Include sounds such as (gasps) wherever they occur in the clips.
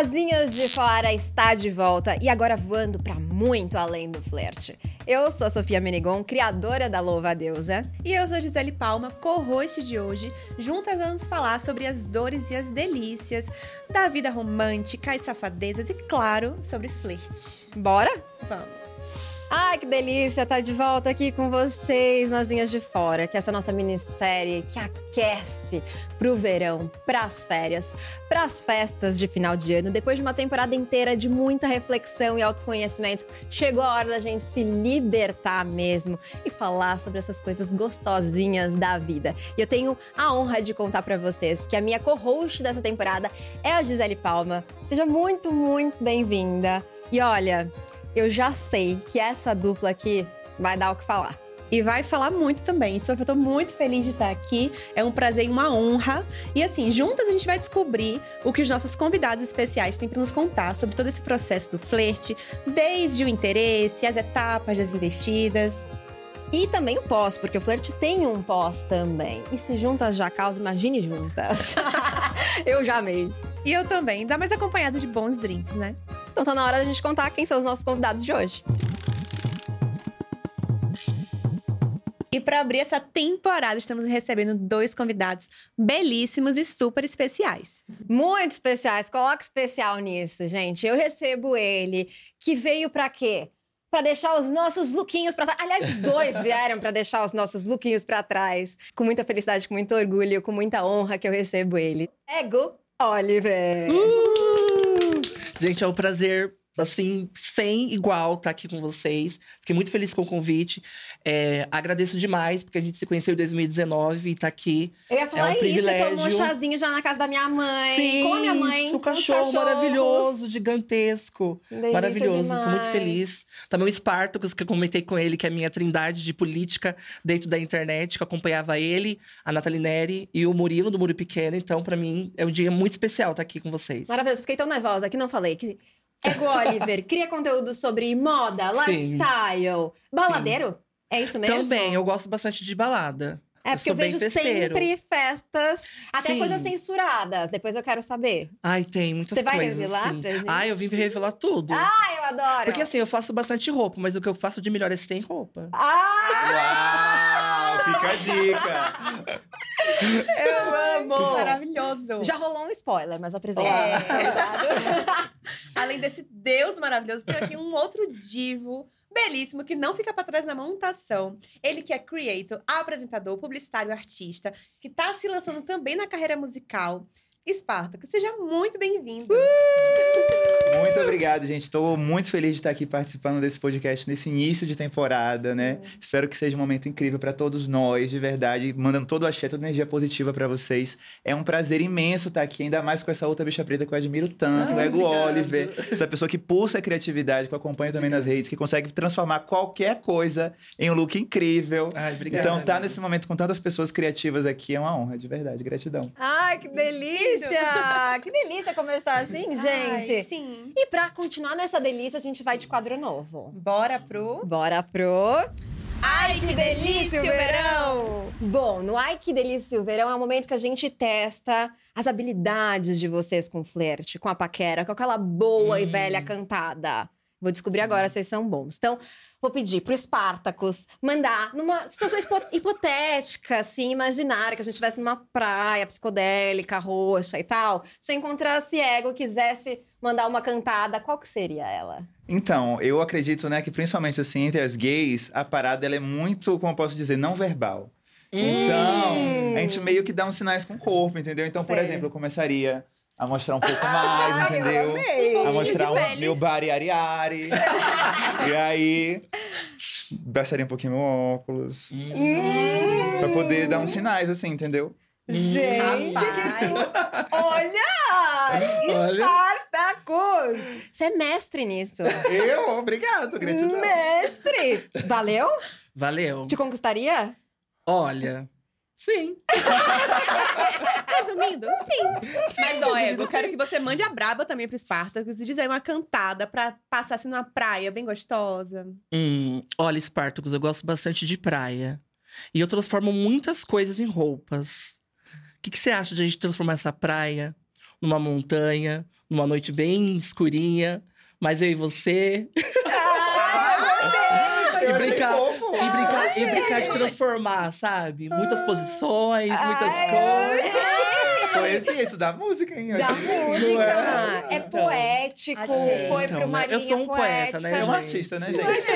Asinhas de Fora está de volta e agora voando para muito além do flerte. Eu sou a Sofia Menegon, criadora da Louva a Deusa. E eu sou Gisele Palma, co-host de hoje. Juntas vamos falar sobre as dores e as delícias da vida romântica, as safadezas e, claro, sobre flerte. Bora? Vamos! Ai, que delícia estar de volta aqui com vocês, Nozinhas de Fora, que essa nossa minissérie que aquece pro verão, pras férias, pras festas de final de ano. Depois de uma temporada inteira de muita reflexão e autoconhecimento, chegou a hora da gente se libertar mesmo e falar sobre essas coisas gostosinhas da vida. E eu tenho a honra de contar para vocês que a minha co-host dessa temporada é a Gisele Palma. Seja muito, muito bem-vinda. E olha, eu já sei que essa dupla aqui vai dar o que falar. E vai falar muito também. Só eu tô muito feliz de estar aqui. É um prazer e uma honra. E assim, juntas a gente vai descobrir o que os nossos convidados especiais têm para nos contar sobre todo esse processo do flerte, desde o interesse, as etapas das investidas. E também o pós, porque o flerte tem um pós também. E se juntas já causa, imagine juntas. (laughs) eu já amei. E eu também, ainda mais acompanhado de bons drinks, né? Então tá na hora da gente contar quem são os nossos convidados de hoje. E para abrir essa temporada, estamos recebendo dois convidados belíssimos e super especiais. Muito especiais. Coloca especial nisso, gente. Eu recebo ele, que veio para quê? Para deixar os nossos lookinhos para trás. Aliás, os dois (laughs) vieram para deixar os nossos lookinhos para trás. Com muita felicidade, com muito orgulho, com muita honra que eu recebo ele. Ego Oliver. Uh! Gente, é um prazer assim, sem igual estar tá aqui com vocês. Fiquei muito feliz com o convite. É, agradeço demais, porque a gente se conheceu em 2019 e tá aqui. Eu ia falar é um isso, privilégio. eu tomo um chazinho já na casa da minha mãe. Sim, com a minha mãe. Seu cachorro maravilhoso, gigantesco. Delícia maravilhoso, demais. tô muito feliz. Também o Spartacus, que eu comentei com ele, que é a minha trindade de política dentro da internet, que eu acompanhava ele, a Nathalie Neri e o Murilo, do Muro Pequeno. Então, para mim, é um dia muito especial estar aqui com vocês. Maravilhoso. Fiquei tão nervosa que não falei. Que... Ego Oliver cria conteúdo sobre moda, Sim. lifestyle, baladeiro? É isso mesmo? Também, eu gosto bastante de balada. É, porque eu, vejo festeiro. sempre festas, até Sim. coisas censuradas. Depois eu quero saber. Ai, tem muitas Você vai coisas. revelar assim. pra gente? Ai, eu vim revelar tudo. Ah, eu adoro! Porque assim, eu faço bastante roupa, mas o que eu faço de melhor é sem roupa. Ah! Uau! Fica a dica! Eu amo! Maravilhoso! Já rolou um spoiler, mas apresenta. É. convidado. (laughs) Além desse Deus maravilhoso, tem aqui um outro divo belíssimo que não fica para trás na montação. Ele que é creator, apresentador, publicitário, artista, que tá se lançando também na carreira musical. Espartaco, seja muito bem-vindo. Muito obrigado, gente. Estou muito feliz de estar aqui participando desse podcast nesse início de temporada, né? Espero que seja um momento incrível para todos nós, de verdade, mandando todo o axé, toda a energia positiva para vocês. É um prazer imenso estar aqui, ainda mais com essa outra bicha preta que eu admiro tanto, Ah, o Ego obrigado. Oliver. Essa pessoa que pulsa a criatividade, que eu acompanho também nas redes, que consegue transformar qualquer coisa em um look incrível. Ai, obrigado. Então, tá nesse momento com tantas pessoas criativas aqui é uma honra, de verdade. Gratidão. Ai, que delícia! que delícia começar assim, Ai, gente. Sim. E pra continuar nessa delícia, a gente vai de quadro novo. Bora pro. Bora pro. Ai, que delícia o verão! Bom, no Ai Que Delícia o Verão é o momento que a gente testa as habilidades de vocês com flerte, com a paquera, com aquela boa e Hum. velha cantada. Vou descobrir agora se vocês são bons. Então, vou pedir pro Spartacus mandar numa situação hipo- hipotética, assim, imaginária, que a gente estivesse numa praia psicodélica, roxa e tal. Se eu encontrasse ego quisesse mandar uma cantada, qual que seria ela? Então, eu acredito, né, que principalmente assim, entre as gays, a parada ela é muito, como eu posso dizer, não verbal. Então, Hum. a gente meio que dá uns sinais com o corpo, entendeu? Então, por Sei. exemplo, eu começaria a mostrar um pouco mais, Ai, eu entendeu? amei. A mostrar pele. meu bari ari ari. (laughs) e aí, baixaria um pouquinho meu óculos. Hum. Pra poder dar uns sinais, assim, entendeu? Gente, Rapaz. que... (laughs) Olha! Olha. Spartacus! Você é mestre nisso. Eu? Obrigado, gratidão. mestre! Valeu? Valeu. Te conquistaria? Olha, sim. (laughs) Resumindo, sim. Mas, ó, Ego, eu quero que você mande a braba também pro Spartacus e dizer uma cantada pra passar assim numa praia bem gostosa. Hum, olha, Spartacus, eu gosto bastante de praia. E eu transformo muitas coisas em roupas. O que, que você acha de a gente transformar essa praia numa montanha, numa noite bem escurinha, mas eu e você. (laughs) Eu e achei brincar, fofo. e brincar, e brincar de transformar, sabe? Muitas posições, muitas cores. Conheci isso da música, hein? Eu Da achei- Não música. É Então, poético, achei. foi Então, pra uma né? Eu sou um poeta, né, É um artista, né, gente?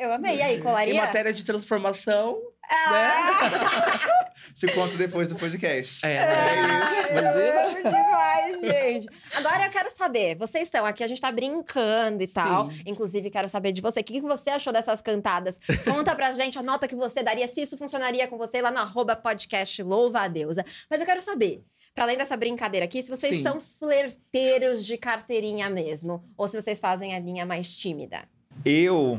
Eu amei. E aí, Em colaria? matéria de transformação, (laughs) Se conto depois do podcast. é, Ah, imagina. amo demais, gente. Agora eu quero saber, vocês estão aqui, a gente tá brincando e tal. Sim. Inclusive, quero saber de você. O que que você achou dessas cantadas? Conta pra gente a nota que você daria, se isso funcionaria com você lá no arroba podcast Louva a Deusa. Mas eu quero saber, pra além dessa brincadeira aqui, se vocês Sim. são flerteiros de carteirinha mesmo. Ou se vocês fazem a linha mais tímida. Eu.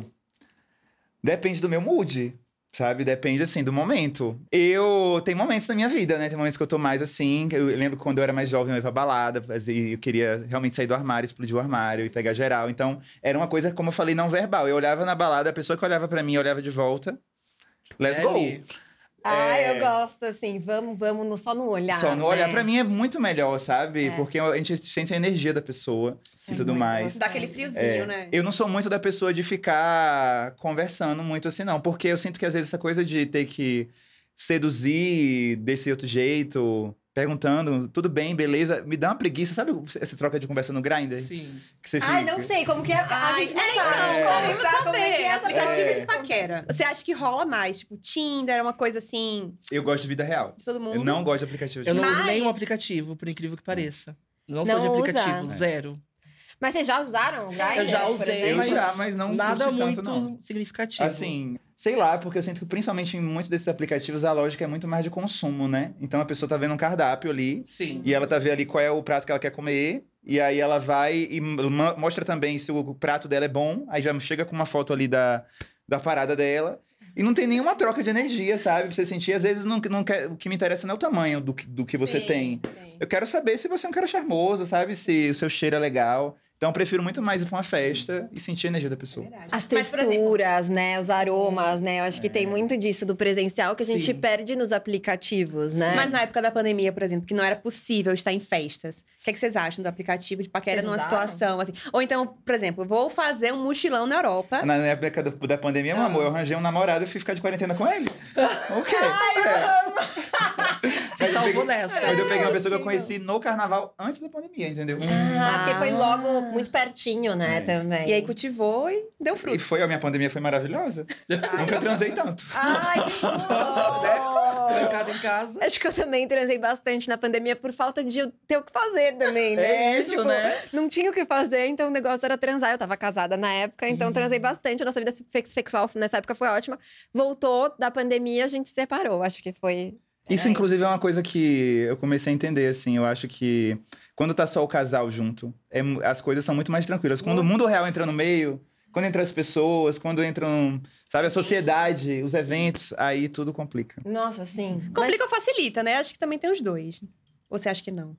Depende do meu mood. Sabe? Depende, assim, do momento. Eu. Tem momentos na minha vida, né? Tem momentos que eu tô mais assim. Eu lembro que quando eu era mais jovem, eu ia pra balada, fazia- eu queria realmente sair do armário, explodir o armário e pegar geral. Então, era uma coisa, como eu falei, não verbal. Eu olhava na balada, a pessoa que olhava pra mim olhava de volta. Let's É go! ali. Ah, É. eu gosto, assim, vamos, vamos no- só no olhar. Só no olhar, né? pra mim, é muito melhor, sabe? É. Porque a gente sente a energia da pessoa Sim, e tudo mais. gostoso. Dá aquele friozinho, É, né? Eu não sou muito da pessoa de ficar conversando muito assim, não. Porque eu sinto que às vezes essa coisa de ter que seduzir desse outro jeito, perguntando, tudo bem, beleza, me dá uma preguiça. Sabe essa troca de conversa no Grindr? Sim. Que você Ai, fica- não sei como que é. A Ai, gente não é, sabe. então, como queremos tá, como saber. é que é essa aplicativo É. de paquera. Você acha que rola mais? Tipo, Tinder é uma coisa assim Eu gosto de vida real. de todo mundo? Eu não gosto de aplicativo de Eu não uso Mas- nenhum aplicativo, por incrível que pareça. Não, sou Não de usa? aplicativo, É. zero. Mas vocês já usaram o Grindr? Eu já usei? Eu mas já, mas não Nada muito tanto, não. significativo. Assim, sei lá, porque eu sinto que principalmente em muitos desses aplicativos a lógica é muito mais de consumo, né? Então a pessoa tá vendo um cardápio ali, Sim. E ela tá vendo ali qual é o prato que ela quer comer. E aí ela vai e mostra também se o prato dela é bom. Aí já chega com uma foto ali da, da parada dela. E não tem nenhuma troca de energia, sabe? Pra você sentir. Às vezes não, não quer, o que me interessa não é o tamanho do, que- do que você Sim, tem. sim. Eu quero saber se você é um cara charmoso, sabe? Se o seu cheiro é legal. Então eu prefiro muito mais ir pra uma festa e sentir a energia da pessoa. Verdade. As Mas, por exemplo, texturas, né? Os aromas, né? Eu acho que tem muito disso do presencial que a gente Sim. perde nos aplicativos, né? Mas na época da pandemia, por exemplo, que não era possível estar em festas, o que, é que vocês acham do aplicativo de paquera Vocês numa usaram? situação assim? Ou então, por exemplo, vou fazer um mochilão na Europa. Na época do- da pandemia, meu amor, eu arranjei um namorado e fui ficar de quarentena com ele. (laughs) ok. Se Mas eu salvou peguei- nessa. Mas eu peguei uma pessoa que eu conheci no carnaval antes da pandemia, entendeu? Ah, porque foi Ah. logo muito pertinho, né? É. Também. E aí cultivou e deu frutos. E foi, a minha pandemia foi maravilhosa. (laughs) Nunca transei tanto. Ai, que (laughs) bom! Trancado em casa. Acho que eu também transei bastante na pandemia por falta de eu ter o que fazer também, né? É isso, Tipo, né? Não tinha o que fazer, então o negócio era transar. Eu tava casada na época, então Uhum. transei bastante. A nossa vida se- sexual nessa época foi ótima. Voltou da pandemia, a gente se separou. Acho que foi. Isso, É inclusive, é uma coisa que eu comecei a entender, assim. Eu acho que quando tá só o casal junto, é as coisas são muito mais tranquilas. Quando o mundo real entra no meio, quando entram as pessoas, quando entram, sabe, a sociedade, os eventos, aí tudo complica. Nossa, sim. Complica ou facilita, né? Acho que também tem os dois. Ou você acha que não?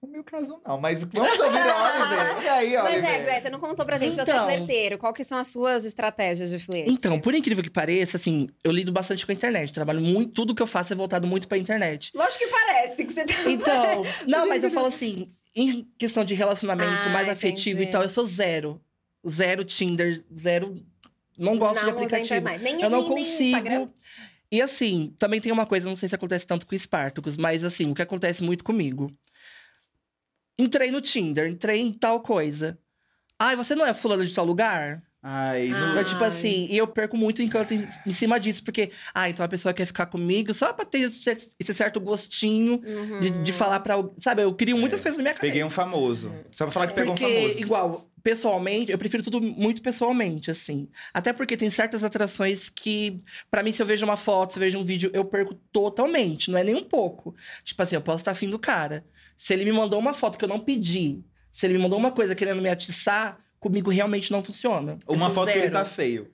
No meu caso, não. Mas vamos ouvir a Oliver. (laughs) E aí, Mas, mas é, você não contou pra gente se você é Então. flerteiro. Qual que são as suas estratégias de flerte? Então, por incrível que pareça, assim, eu lido bastante com a internet. Trabalho muito, tudo que eu faço é voltado muito pra internet. Lógico que parece que você tá. Então, (laughs) não, mas eu falo assim, em questão de relacionamento Ah, mais afetivo entendi. e tal, eu sou zero. Zero Tinder, zero. Não gosto de Não usa aplicativo. Nem, Eu não nem- nem Instagram. consigo. E assim, também tem uma coisa, não sei se acontece tanto com Spartacus, mas assim, o que acontece muito comigo. Entrei no Tinder, entrei em tal coisa. Ai, você não é fulano de tal lugar? Ai, Ah. no- Então, tipo assim, e eu perco muito encanto em, em cima disso, porque, ah, então a pessoa quer ficar comigo só pra ter esse, cer- esse certo gostinho de, de falar pra alguém. Sabe, eu crio muitas É. coisas na minha cabeça. peguei um famoso. Só pra falar que pegou um Porque, famoso. igual, pessoalmente, eu prefiro tudo muito pessoalmente, assim. Até porque tem certas atrações que, pra mim, se eu vejo uma foto, se eu vejo um vídeo, eu perco totalmente, não é nem um pouco. Tipo assim, eu posso estar afim do cara. Se ele me mandou uma foto que eu não pedi, se ele me mandou uma coisa querendo me atiçar, comigo realmente não funciona. Eu Uma foto que ele zero. tá feio.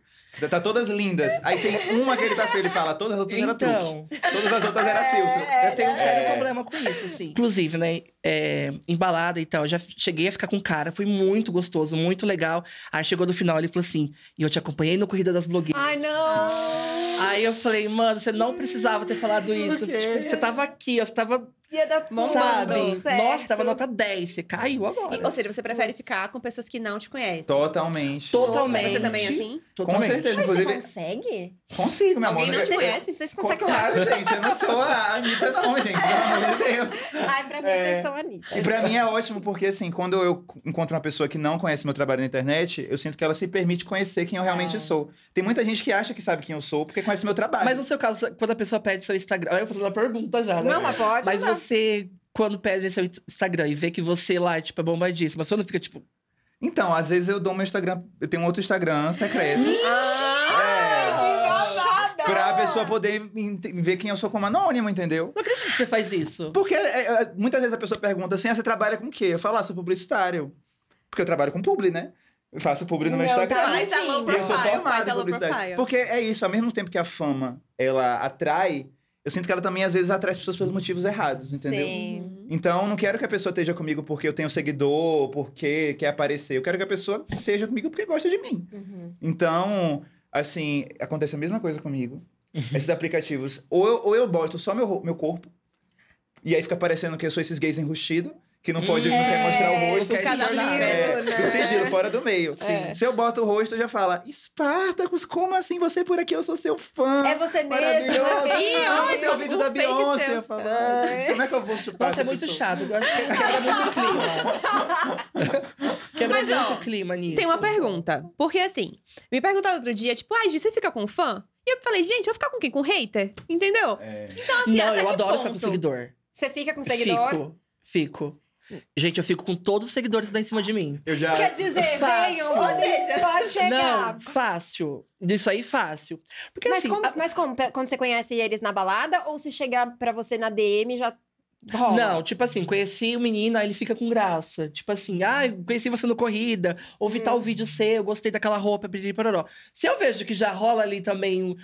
Tá todas lindas. Aí tem uma que ele tá feio, ele fala, todas as outras eram Então, truque. Todas as outras eram filtro. eu tenho um sério É. problema com isso, assim. Inclusive, né, é, embalada e tal, eu já cheguei a ficar com cara, foi muito gostoso, muito legal. Aí chegou no final, ele falou assim, e eu te acompanhei no Corrida das Blogueiras. Ai, não! Aí eu falei, mano, você não precisava ter falado isso. Tipo, você tava aqui, ó, você tava Ia dar tudo Sabe? certo. Nossa, tava nota 10. Você caiu agora. E- ou seja, você prefere ficar com pessoas que não te conhecem. Totalmente. Totalmente. Você também é assim? Totalmente. Com certeza. Mas você Inclusive, consegue? consigo, meu Alguém amor. não te conhece? Vocês conseguem Claro, gente, eu não sou a Anitta, não, gente. Pelo amor de Deus. Ai, pra mim, É. vocês são Anitta. E pra mim é ótimo, porque assim, quando eu encontro uma pessoa que não conhece meu trabalho na internet, eu sinto que ela se permite conhecer quem eu realmente É. sou. Tem muita gente que acha que sabe quem eu sou porque conhece meu trabalho. Mas no seu caso, quando a pessoa pede seu Instagram. Olha, eu vou fazer uma pergunta já, né? Não, mas pode Mas usar. você, quando pede seu Instagram e vê que você lá, tipo, é bombadíssima, você não fica, tipo. Então, às vezes eu dou meu Instagram, eu tenho um outro Instagram secreto. Ah! Pra pessoa poder ver quem eu sou como anônimo, entendeu? Não acredito que você faz isso. Porque é, é, muitas vezes a pessoa pergunta assim: ah, você trabalha com o quê? Eu falo, ah, sou publicitário. Porque eu trabalho com publi, né? Eu faço publi no meu Não, Instagram. tá Faz a low E eu sou profile, formado faz em publicidade. profile. Porque é isso, ao mesmo tempo que a fama, ela atrai, eu sinto que ela também, às vezes, atrai as pessoas pelos motivos errados, entendeu? Sim. Então, eu não quero que a pessoa esteja comigo porque eu tenho seguidor, porque quer aparecer. Eu quero que a pessoa esteja comigo porque gosta de mim. Uhum. Então, assim, acontece a mesma coisa comigo. Esses aplicativos, ou eu, ou eu boto só meu, meu corpo, e aí fica parecendo que eu sou esses gays enrustidos, que não pode, não quer mostrar o rosto. o sigilo, é, né? o sigilo, fora do meio. Sim. Se eu boto o rosto, já fala, Espartacus, como assim você por aqui? Eu sou seu fã. É você mesmo. Maravilhoso. né? Ih, Ah, esse é o vídeo o da Beyoncé. seu. Eu falo, "Ai, gente, como é que eu vou chupar Nossa, é muito pessoa?" chato. Eu acho que quebra muito o clima. (laughs) quebra Mas, muito ó, o clima nisso. Tem uma pergunta. Porque assim, me perguntaram outro dia, tipo, ai, Gi, você fica com fã? E eu falei, gente, eu vou ficar com quem? Com hater? Entendeu? É. assim, Não, até eu que adoro ficar com ponto? seguidor. Você fica com seguidor? Fico. Fico. Gente, eu fico com todos os seguidores que em cima de mim. Eu já... Quer dizer, Fácil. venham, ou seja, pode chegar. Não, fácil. Isso aí, fácil. Porque Mas, assim. como, a- mas como? Quando você conhece eles na balada ou se chegar pra você na DM já rola? Não, tipo assim, conheci o menino, aí ele fica com graça. Tipo assim, ah, conheci você no corrida, ouvi tal vídeo seu, gostei daquela roupa, piriri, pororó. Se eu vejo que já rola ali também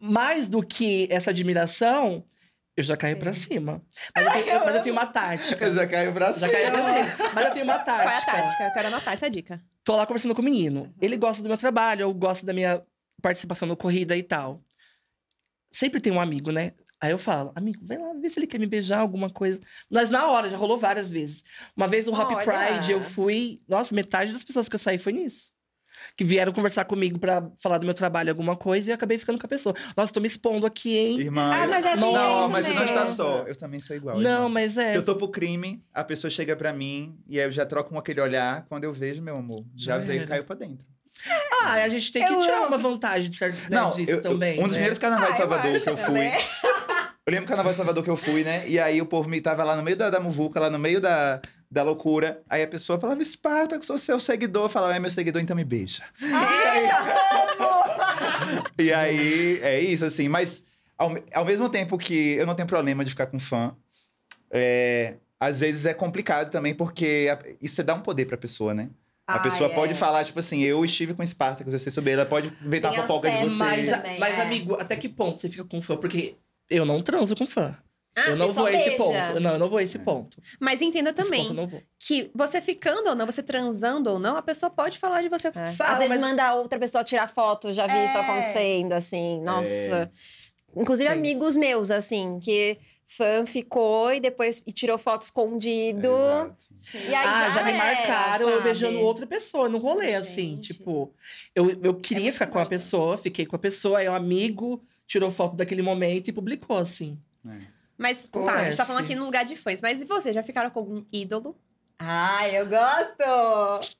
mais do que essa admiração, eu já caio Sim. pra cima. Mas eu, tenho, eu- mas eu tenho uma tática. (laughs) Eu já caio pra Já caio pra cima. Mas eu tenho uma Qual é a tática. tática? Eu quero anotar essa dica. Tô lá conversando com o menino. Ele gosta do meu trabalho, eu gosto da minha participação no corrida e tal. Sempre tem um amigo, né? Aí eu falo, amigo, vai lá ver se ele quer me beijar, alguma coisa. Mas na hora, já rolou várias vezes. Uma vez no Happy Olha. Pride, eu fui. Nossa, metade das pessoas que eu saí foi nisso. Que vieram conversar comigo pra falar do meu trabalho, alguma coisa, e eu acabei ficando com a pessoa. Nossa, tô me expondo aqui, hein? Irmã, Ah, mas é assim, Não, é mas você não mesmo. está só. Eu também sou igual. Não, irmão. mas é. Se eu tô pro crime, a pessoa chega pra mim e aí eu já troco com aquele olhar. Quando eu vejo, meu amor, já Já veio, era. caiu pra dentro. Ah, a gente tem que Eu tirar amo. uma vantagem de certo, né, Não, disso eu- eu- também. um dos né? primeiros carnavais Ah, de eu Salvador que eu fui. Eu lembro do carnaval de Salvador que eu fui, né? E aí o povo me tava lá no meio da, da muvuca, lá no meio da, da loucura. Aí a pessoa falava, Esparta, que sou seu seguidor. Eu falava, é meu seguidor, então me beija. Ai, amo! E aí, é isso, assim. Mas, ao, ao mesmo tempo que eu não tenho problema de ficar com fã, é, às vezes é complicado também, porque a- isso dá um poder pra pessoa, né? A Ai, pessoa é. pode falar, tipo assim, eu estive com Espartacus, eu sei sobre ele, ela pode inventar Tem fofoca de você. Mas, também, mas é. amigo, até que ponto você fica com fã? Porque eu não transo com fã. Ah, eu não vou a esse beija. ponto. Não, eu não vou a esse É. ponto. Mas entenda também que você ficando ou não, você transando ou não, a pessoa pode falar de você. É. Fala, Às vezes mas- manda outra pessoa tirar foto, já vi isso É. acontecendo, assim, nossa. Inclusive É. amigos meus, assim, que fã ficou e depois e tirou foto escondido. E aí ah, já, me era, marcaram eu sabe? beijando outra pessoa no rolê, Ai, assim. gente. Tipo, eu, eu queria muito ficar com a pessoa, fiquei com a pessoa, aí o amigo tirou foto daquele momento e publicou, assim. É. Mas Pô, tá, a é, gente tá falando aqui no lugar de fãs. Mas e você? Já ficaram com algum ídolo? Ai, eu gosto!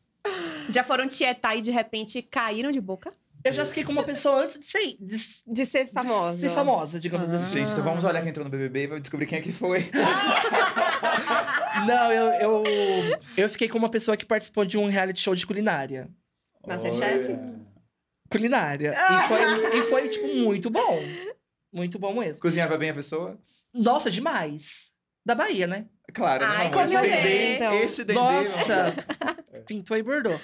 Já foram tietar e de repente caíram de boca? Eu já fiquei com uma pessoa antes de ser, de, de De ser famosa. ser famosa, digamos Ah. assim. Gente, então vamos olhar quem entrou no BBB e vai descobrir quem é que foi. (laughs) Não, eu, eu, eu fiquei com uma pessoa que participou de um reality show de culinária. Masterchef? Culinária. E foi, e foi, tipo, muito bom. Muito bom mesmo. Cozinhava bem a pessoa? Nossa, demais. Da Bahia, né? Claro, Ai, né? como Esse dendê, então. esse dendê. Nossa! (laughs) Pintou e bordou.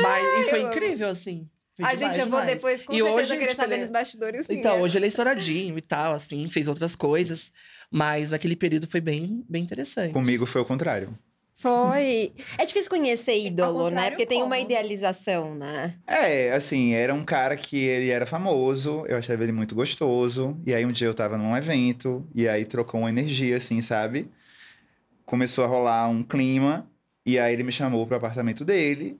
Mas e foi eu incrível, assim. Demais, gente, eu vou demais. depois com E certeza hoje, querer tipo, saber ele- nos bastidores. quem Então, é. hoje ele é estouradinho e tal, assim, fez outras coisas. Mas naquele período foi bem, bem interessante. Comigo foi o contrário. Foi. É difícil conhecer ídolo, né? Porque tem uma como? idealização, né? É, assim, era um cara que ele era famoso, eu achava ele muito gostoso. E aí um dia eu tava num evento, e aí trocou uma energia, assim, sabe? começou a rolar um clima. E aí ele me chamou pro apartamento dele.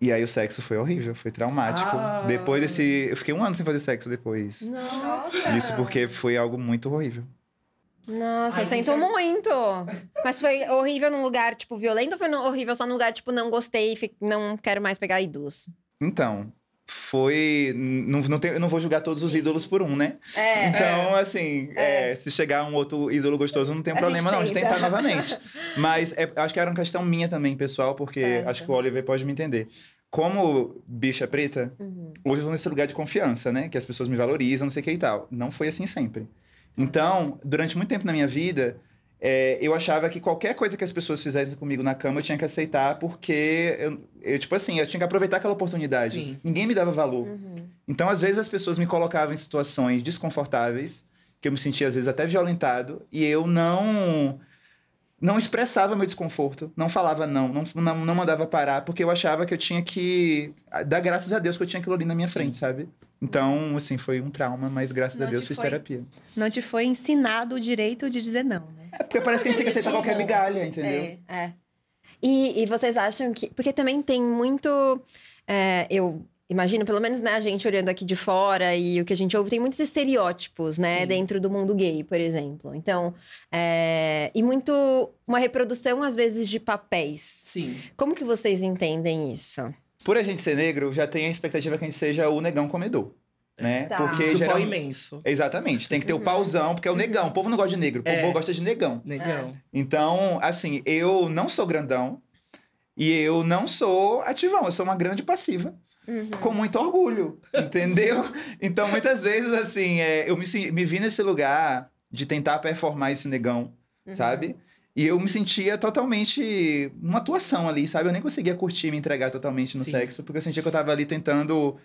E aí o sexo foi horrível, foi traumático. Ah. Depois desse. Eu fiquei um ano sem fazer sexo depois. Nossa. Isso porque foi algo muito horrível. Nossa, Ai, eu sinto muito. Mas foi horrível num lugar, tipo, violento ou foi horrível só num lugar, tipo, não gostei, não quero mais pegar ídolos? Então, foi. Não, não tem- eu não vou julgar todos os ídolos por um, né? É. Então, assim, é, se chegar um outro ídolo gostoso, não tem A gente problema não, de tenta. tentar novamente. Mas é- acho que era uma questão minha também, pessoal, porque Certo. acho que o Oliver pode me entender. Como bicha preta, Uhum. hoje eu tô nesse lugar de confiança, né? Que as pessoas me valorizam, não sei o que e tal. Não foi assim sempre. Então, durante muito tempo na minha vida, é, eu achava que qualquer coisa que as pessoas fizessem comigo na cama, eu tinha que aceitar, porque eu, eu, tipo assim, eu tinha que aproveitar aquela oportunidade. Sim. Ninguém me dava valor. Uhum. Então, às vezes, as pessoas me colocavam em situações desconfortáveis, que eu me sentia, às vezes, até violentado, e eu não não expressava meu desconforto, não falava não, não, não, não mandava parar, porque eu achava que eu tinha que dar graças a Deus que eu tinha aquilo ali na minha Sim. frente, sabe? Então, assim, foi um trauma, mas graças a Não Deus te fiz foi- terapia. Não te foi ensinado o direito de dizer não, né? É porque parece que a gente tem que aceitar qualquer migalha, entendeu? É. E, e vocês acham que. Porque também tem muito. é, eu imagino, pelo menos né, a gente olhando aqui de fora e o que a gente ouve, tem muitos estereótipos, né, Sim. dentro do mundo gay, por exemplo. Então. é, e muito. Uma reprodução, às vezes, de papéis. Sim. Como que vocês entendem isso? Por a gente ser negro, já tem a expectativa que a gente seja o negão comedor, né? Tá. Porque Do geral- pau imenso. Exatamente, tem que ter o pauzão, porque é o negão. O povo não gosta de negro, o povo É. gosta de negão. Negão. Então, assim, eu não sou grandão e eu não sou ativão, eu sou uma grande passiva. Uhum. Com muito orgulho, entendeu? (laughs) Então, muitas vezes, assim, é, eu me, me vi nesse lugar de tentar performar esse negão, Uhum. sabe? E eu me sentia totalmente numa atuação ali, sabe? Eu nem conseguia curtir, me entregar totalmente no Sim. sexo, porque eu sentia que eu tava ali tentando.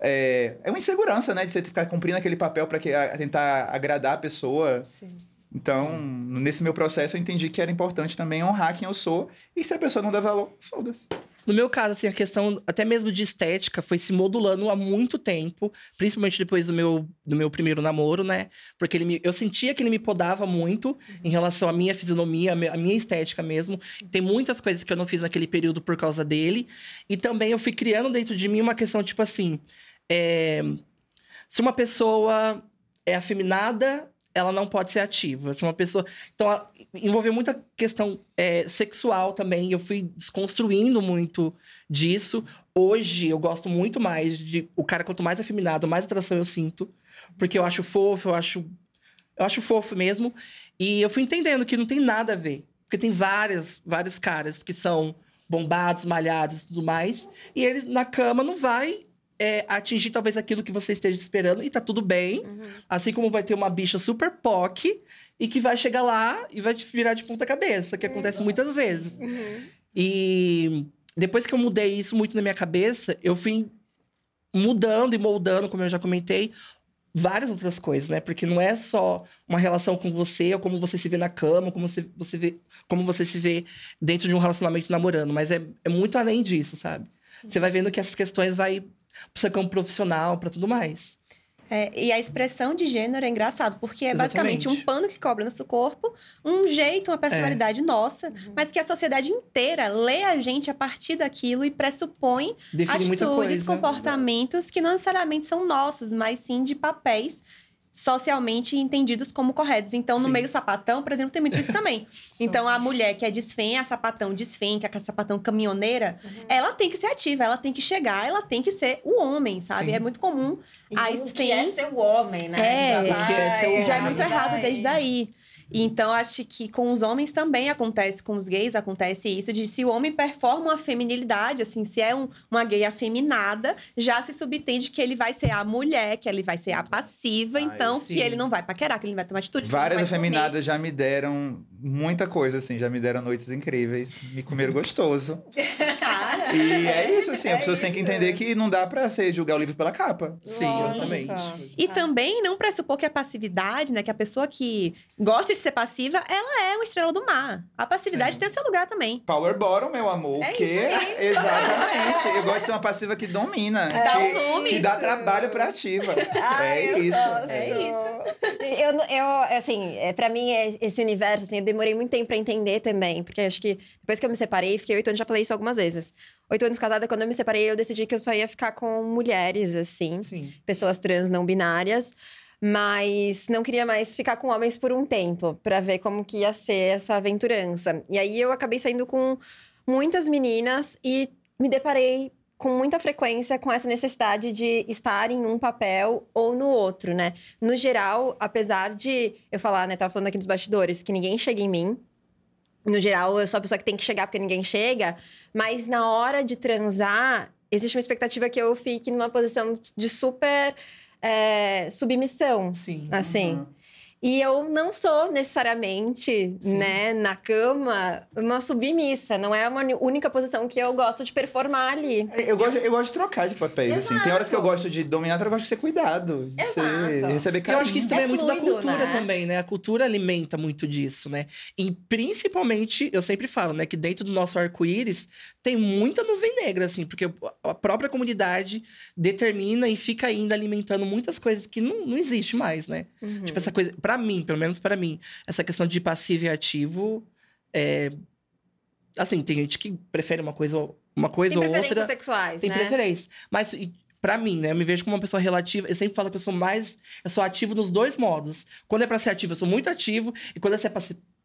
É, é uma insegurança, né? De você ficar cumprindo aquele papel pra que, a- tentar agradar a pessoa. Sim. Então, nesse meu processo, eu entendi que era importante também honrar quem eu sou. E se a pessoa não der valor, foda-se. No meu caso, assim, a questão até mesmo de estética foi se modulando há muito tempo, principalmente depois do meu, do meu primeiro namoro, né? Porque ele me, eu sentia que ele me podava muito em relação à minha fisionomia, à mi- à minha estética mesmo. Tem muitas coisas que eu não fiz naquele período por causa dele. E também eu fui criando dentro de mim uma questão, tipo assim. é, se uma pessoa é afeminada, ela não pode ser ativa. Se uma pessoa. Então, a- envolveu muita questão é, sexual também. Eu fui desconstruindo muito disso. Hoje, eu gosto muito mais de. O cara, quanto mais afeminado, mais atração eu sinto. Porque eu acho fofo, eu acho. Eu acho fofo mesmo. E eu fui entendendo que não tem nada a ver. Porque tem várias, vários caras que são bombados, malhados e tudo mais. E eles na cama não vai é, atingir talvez aquilo que você esteja esperando. E tá tudo bem. Uhum. Assim como vai ter uma bicha super POC e que vai chegar lá e vai te virar de ponta cabeça, que acontece muitas vezes. Uhum. E depois que eu mudei isso muito na minha cabeça, eu fui mudando e moldando, como eu já comentei, várias outras coisas, né? Porque não é só uma relação com você, ou como você se vê na cama, como você, você vê, como você se vê dentro de um relacionamento namorando, mas é, é muito além disso, sabe? Você vai vendo que essas questões vai pro seu campo profissional, pra tudo mais. É, e a expressão de gênero é engraçado, porque é basicamente um Exatamente. pano que cobre nosso corpo, um jeito, uma personalidade nossa, mas que a sociedade inteira lê a gente a partir daquilo e pressupõe Define atitudes, coisa. comportamentos que não necessariamente são nossos, mas sim de papéis socialmente entendidos como corretos. Então, no Sim. meio sapatão, por exemplo, tem muito isso (laughs) também. então, a mulher que é desfém, a sapatão desfém, que é a sapatão caminhoneira, ela tem que ser ativa, ela tem que chegar, ela tem que ser o homem, sabe? Sim. É muito comum E A o que é ser o homem, né? É, já, é vai- já é muito errado desde daí. Então, acho que com os homens também acontece, com os gays acontece isso, de se o homem performa uma feminilidade, assim, se é um- uma gay afeminada, já se subtende que ele vai ser a mulher, que ele vai ser a passiva, Ai, então sim. que ele não vai paquerar, que ele não vai tomar atitude. que ele não Várias vai comer. afeminadas já me deram muita coisa, assim, já me deram noites incríveis. Me comeram (laughs) gostoso. Cara, E é isso, assim, É as pessoas têm que entender que não dá pra ser julgar o livro pela capa. Sim, Lógico. exatamente. E Ah. também não pressupor que a passividade, né? Que a pessoa que gosta de ser passiva, ela é uma estrela do mar. A passividade Sim. tem o seu lugar também. Power bottom, meu amor. É o quê? isso (laughs) Exatamente. Eu gosto de ser uma passiva que domina. Dá que, um nome. que dá Isso. trabalho pra ativa. Ai, é isso. gosto. É isso. Eu, eu, assim, é, pra mim, é- esse universo, assim, eu demorei muito tempo pra entender também. Porque acho que depois que eu me separei, fiquei oito anos, já falei isso algumas vezes. Oito anos casada, quando eu me separei, eu decidi que eu só ia ficar com mulheres, assim. Sim. Pessoas trans não binárias. Mas não queria mais ficar com homens por um tempo, pra ver como que ia ser essa aventurança. E aí eu acabei saindo com muitas meninas e me deparei com muita frequência com essa necessidade de estar em um papel ou no outro, né? No geral, apesar de eu falar, né, tava falando aqui dos bastidores, que ninguém chega em mim. No geral, eu sou a pessoa que tem que chegar porque ninguém chega, mas na hora de transar, existe uma expectativa que eu fique numa posição de super é, submissão, Sim. assim. Uhum. E eu não sou necessariamente, Sim. né, na cama, uma submissa. Não é uma única posição que eu gosto de performar ali. Eu gosto, eu gosto de trocar de papéis, assim. Tem horas que eu Exato. gosto de dominar, outras eu gosto de ser cuidado. De, ser, Exato. de receber E carinho. eu acho que isso também é, É muito da fluido, cultura né? também, né? A cultura alimenta muito disso, né? E principalmente, eu sempre falo, né? Que dentro do nosso arco-íris tem muita nuvem negra, assim. Porque a própria comunidade determina e fica ainda alimentando muitas coisas que não, não existe mais, né? Uhum. Tipo, essa coisa... Pra mim, pelo menos pra mim, essa questão de passivo e ativo... É... Assim, tem gente que prefere uma coisa, uma coisa Tem ou preferências outra... sexuais, Tem né? preferência. Mas pra mim, né? Eu me vejo como uma pessoa relativa. Eu sempre falo que eu sou mais. Eu sou ativo nos dois modos. Quando é pra ser ativo, eu sou muito ativo. E quando é ser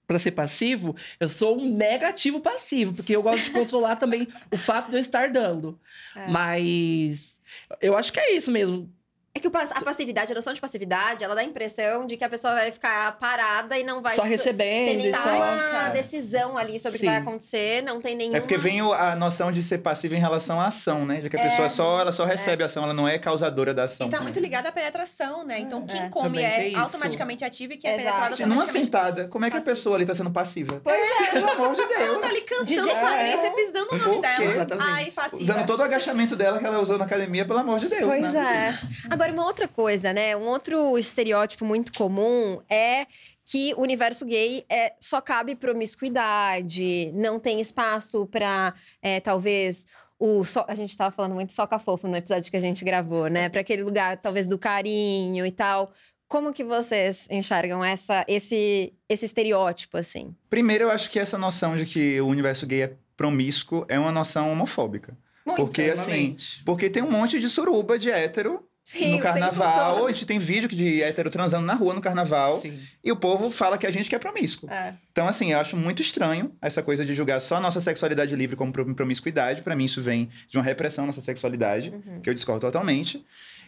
pra ser passivo, eu sou um mega ativo passivo. Porque eu gosto de controlar também o fato de eu estar dando. É. Mas. Eu acho que é isso mesmo. É que o a passividade, a noção de passividade, ela dá a impressão de que a pessoa vai ficar parada e não vai só ter recebendo nenhuma só. decisão ali sobre o que vai Sim. acontecer, não tem nenhuma... É porque vem o- a noção de ser passiva em relação à ação, né? De que a É. pessoa só, ela só recebe a ação, ela não é causadora da ação. E tá muito ligada à penetração, né? Então, quem É. come é automaticamente ativo e quem é Exato. penetrado Gente, Numa automaticamente... sentada, como é que a pessoa ali tá sendo passiva? Pois é. Pelo amor de Deus. Ela tá ali cansando nenhum. pisando no Por nome dela. Exatamente. Ai, passiva. Usando todo o agachamento dela que ela usou na academia, pelo amor de Deus. Pois né? é. Agora, uma outra coisa, né? Um outro estereótipo muito comum é que o universo gay é, só cabe promiscuidade, não tem espaço pra, é, talvez. O so- a gente tava falando muito soca fofo no episódio que a gente gravou, né? Pra aquele lugar, talvez, do carinho e tal. Como que vocês enxergam essa, esse, esse estereótipo, assim? Primeiro, eu acho que essa noção de que o universo gay é promíscuo é uma noção homofóbica. Muito, Porque, assim, Extremamente. porque tem um monte de suruba de hétero Sim, no carnaval. A gente tem vídeo de hétero transando na rua no carnaval. Sim. E o povo fala que a gente que é promíscuo. É. Então, assim, eu acho muito estranho essa coisa de julgar só a nossa sexualidade livre como prom- promiscuidade. Pra mim, isso vem de uma repressão à nossa sexualidade, Uhum. que eu discordo totalmente.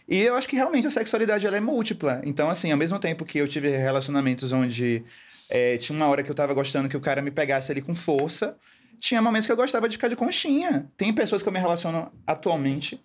E eu acho que realmente a sexualidade ela é múltipla. Então, assim, ao mesmo tempo que eu tive relacionamentos onde é, tinha uma hora que eu tava gostando que o cara me pegasse ali com força, tinha momentos que eu gostava de ficar de conchinha. Tem pessoas que eu me relaciono atualmente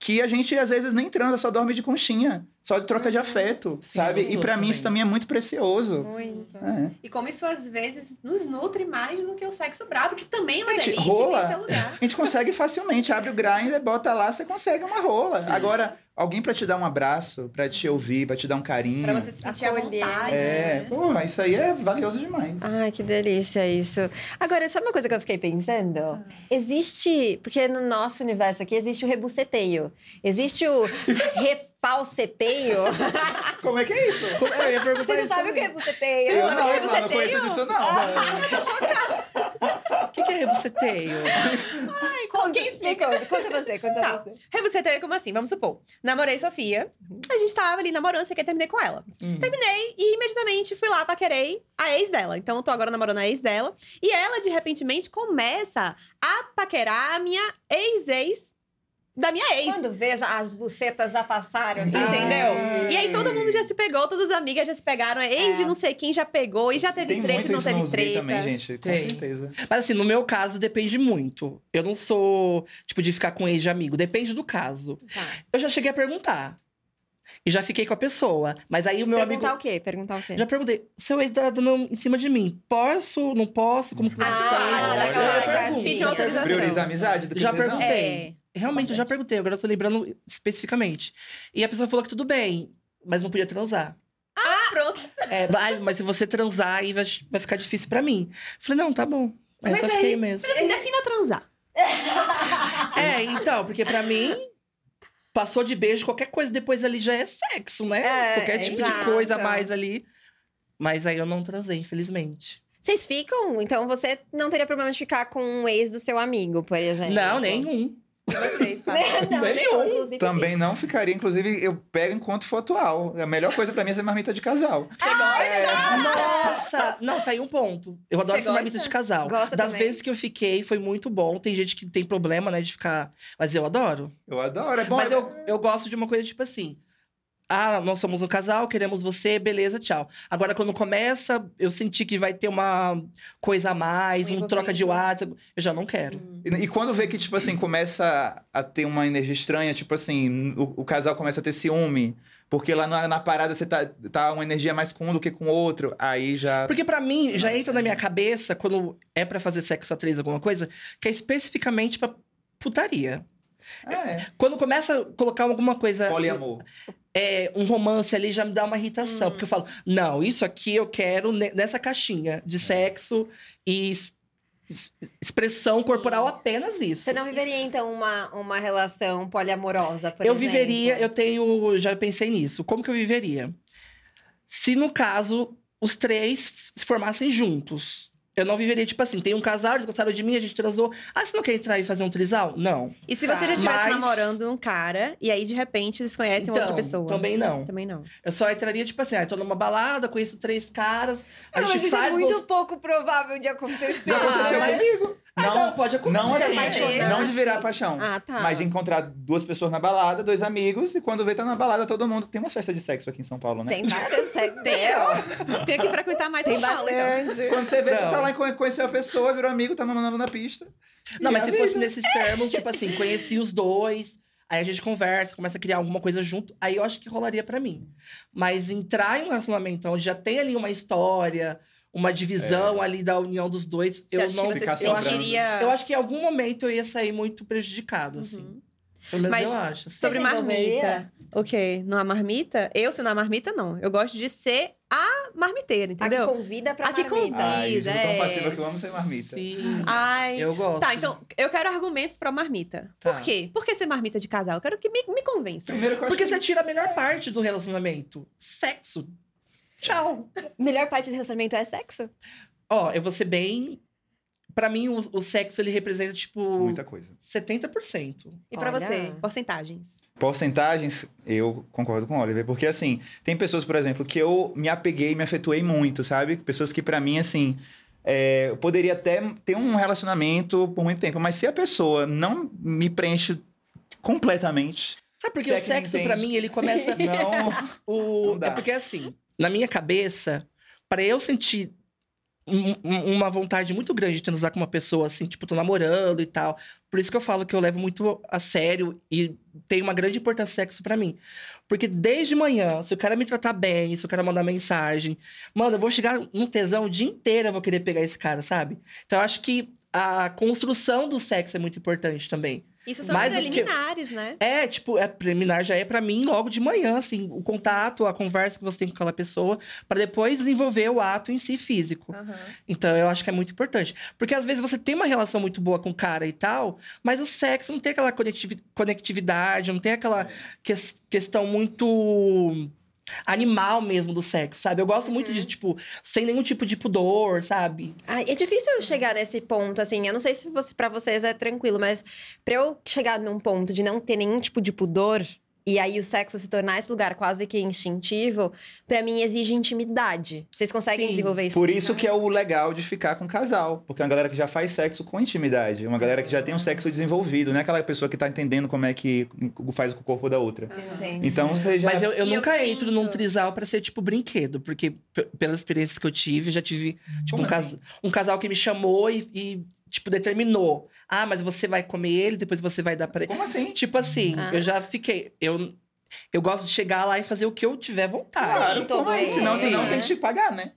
que a gente às vezes nem transa, só dorme de conchinha, só de troca de afeto, Sim, sabe? E pra mim isso também é muito precioso. Muito. É. E como isso às vezes nos nutre mais do que o sexo brabo, que também é uma Gente, delícia rola. tem seu lugar. A gente consegue facilmente, abre o grinder, bota lá, você consegue uma rola. Agora, alguém pra te dar um abraço, pra te ouvir, pra te dar um carinho. Pra você se sentir Acolher. vontade. É, né? porra, isso aí é valioso demais. Ai, que delícia isso. Agora, sabe uma coisa que eu fiquei pensando? Existe, porque no nosso universo aqui existe o rebuceteio. Existe o (laughs) repalceteio. (laughs) Como é que é isso? Como- Eu ia perguntar Vocês não isso sabem o que é também. rebuceteio? Eu sabe não, que é eu não conheço disso não. (laughs) O (laughs) que, que é rebuceteio? Ai, como quem explica? Conta, conta você, conta Tá. você. Rebuceteio é como assim? Vamos supor. Namorei Sofia. A gente tava ali namorando, você quer terminei com ela. Hum. Terminei e imediatamente fui lá paquerei a ex dela. Então eu tô agora namorando a ex dela. E ela, de repentemente, começa a paquerar a minha ex-ex da minha ex. Quando veja, as bucetas já passaram. assim. Entendeu? Ah. E aí todo mundo já se pegou, todas as amigas já se pegaram, ex de É. não sei quem já pegou, e já teve Tem treta e não teve treta. também, gente, com Tem. certeza. Mas assim, no meu caso, depende muito. Eu não sou, tipo, de ficar com ex de amigo. Depende do caso. Tá. Eu já cheguei a perguntar. E já fiquei com a pessoa. Mas aí o meu Perguntar amigo. o quê? Perguntar o quê? Já perguntei, seu ex tá dando em cima de mim. Posso? Não posso? Como que vai Ah, legal. pergunto, Pediu já autorização. Prioriza a amizade do que Já tesão. perguntei. É. Realmente, eu já perguntei, agora eu tô lembrando especificamente. E a pessoa falou que tudo bem, mas não podia transar. Pronto. É, vai, mas se você transar, aí vai, vai ficar difícil pra mim. Falei, não, tá bom. Aí Mas só aí- fiquei mesmo. Mas assim, defina transar. É, então, porque pra mim, passou de beijo, qualquer coisa depois ali já é sexo, né? É, qualquer tipo exato. de coisa a mais ali. Mas aí eu não transei, infelizmente. Vocês ficam? Então você não teria problema de ficar com um ex do seu amigo, por exemplo? Não, nenhum. E vocês, Paty? (laughs) não, Nenhum. Também não ficaria, inclusive, eu pego enquanto for atual. A melhor coisa pra mim é ser marmita de casal. Nossa! Não, tá aí um ponto. Eu adoro Você essa marmita gosta? de casal. Gosta das também? vezes que eu fiquei, foi muito bom. Tem gente que tem problema, né, de ficar. Mas eu adoro. Eu adoro, é bom. Mas é- eu, eu gosto de uma coisa tipo assim. Ah, nós somos um casal, queremos você, beleza, tchau. Agora, quando começa, eu senti que vai ter uma coisa a mais, Um troca de. WhatsApp. Eu já não quero. E, e quando vê que, tipo assim, começa a ter uma energia estranha, tipo assim, o, o casal começa a ter ciúme, porque lá na, na parada você tá, tá uma energia mais com um do que com o outro, aí já. Porque pra mim, já entra na minha cabeça, quando é pra fazer sexo a três, alguma coisa, que é especificamente pra putaria. É, Quando começa a colocar alguma coisa. poliamor. É, um romance ali já me dá uma irritação. Hum. Porque eu falo, não, isso aqui eu quero ne- nessa caixinha de sexo e es- es- expressão corporal apenas isso. Você não viveria, então, uma, uma relação poliamorosa, por eu exemplo? viveria, eu tenho, já pensei nisso. Como que eu viveria? Se no caso os três se formassem juntos. Eu não viveria, tipo assim, tem um casal, eles gostaram de mim, a gente transou. Ah, você não quer entrar e fazer um trisal? Não. E se você já Tá. estivesse Mas- namorando um cara e aí de repente vocês conhecem outra Então, pessoa? também não. Também não. Eu só entraria, tipo assim, ah, tô numa balada, conheço três caras, a Não, gente mas isso faz... é muito pouco provável de acontecer. Já aconteceu mas- comigo. Ah, Não, não, pode acontecer. não assim, não de virar paixão. Ah, tá. Mas de encontrar duas pessoas na balada, dois amigos, e quando vê tá na balada, todo mundo. Tem uma festa de sexo aqui em São Paulo, né? Tem várias. (laughs) Tem, Tenho que frequentar mais tem São Paulo, então. Quando você vê, você Não. tá lá e conhe- conheceu a pessoa, virou amigo, tá namorando na pista. Não, mas a se vida. fosse nesses termos, tipo assim, conheci os dois, aí a gente conversa, começa a criar alguma coisa junto, aí eu acho que rolaria pra mim. Mas entrar em um relacionamento onde já tem ali uma história, uma divisão ali da união dos dois, Você eu não. que você se eu, sentiria... eu acho que em algum momento eu ia sair muito prejudicado, assim. Uhum. Pelo menos Mas eu acho. assim. Sobre se marmita. O quê? Numa marmita? Eu sendo a marmita, não. Eu gosto de ser a marmiteira, A que entendeu? convida pra A que marmita. convida. Ai, eu sou tão é. passiva que eu amo ser marmita. Sim. Ai. Eu gosto. Tá, então, eu quero argumentos pra marmita. Tá. Por quê? Por que ser marmita de casal? Eu quero que me, me convença. Primeiro que eu acho Porque que- você tira a melhor parte do relacionamento: sexo. Tchau. Melhor parte do relacionamento é sexo? Ó, eu vou ser bem. Pra mim, o, o sexo ele representa, tipo, Muita coisa. 70%. E pra Olha. você? Porcentagens. Porcentagens, eu concordo com o Oliver, porque assim, tem pessoas, por exemplo, que eu me apeguei, me afetuei muito, sabe? Pessoas que pra mim, assim, é, eu poderia até ter um relacionamento por muito tempo, mas se a pessoa não me preenche completamente, Sabe por que Se o é sexo, pra entende. mim, ele começa. (laughs) não. O... Não dá. É porque assim, na minha cabeça, pra eu sentir um- um- uma vontade muito grande de transar com uma pessoa assim, tipo, tô namorando e tal. Por isso que eu falo que eu levo muito a sério e tem uma grande importância sexo pra mim. Porque desde manhã, se o cara me tratar bem, se o cara mandar mensagem, mano, eu vou chegar no tesão o dia inteiro, eu vou querer pegar esse cara, sabe? Então eu acho que a construção do sexo é muito importante também. Isso são Mais os do que- preliminares, né? É, tipo, é preliminar já é pra mim logo de manhã, assim, o contato, a conversa que você tem com aquela pessoa, pra depois desenvolver o ato em si físico. Então eu acho que é muito importante. Porque às vezes você tem uma relação muito boa com o cara e tal, mas o sexo não tem aquela conectivi- conectividade, não tem aquela ques- questão muito animal mesmo do sexo, sabe? Eu gosto muito de, tipo, sem nenhum tipo de pudor, sabe? Ai, é difícil eu chegar nesse ponto, assim. Eu não sei se você, pra vocês é tranquilo, mas pra eu chegar num ponto de não ter nenhum tipo de pudor. E aí o sexo se tornar esse lugar quase que instintivo, pra mim exige intimidade. Vocês conseguem Sim. desenvolver isso? Por isso que é o legal de ficar com casal. Porque é uma galera que já faz sexo com intimidade. Uma galera que já tem um sexo desenvolvido. Não é aquela pessoa que tá entendendo como é que faz com o corpo da outra. Entendi. Então você já. Mas eu, eu E eu nunca entro sinto- num trisal pra ser tipo brinquedo, porque pelas experiências que eu tive, já tive tipo um, cas- um casal que me chamou e, e, tipo determinou. Ah, mas você vai comer ele, depois você vai dar pra ele. Como assim? Tipo assim, Ah. eu já fiquei, eu Eu gosto de chegar lá e fazer o que eu tiver vontade. Claro, todo como é? Senão, senão É. tem que te pagar, né?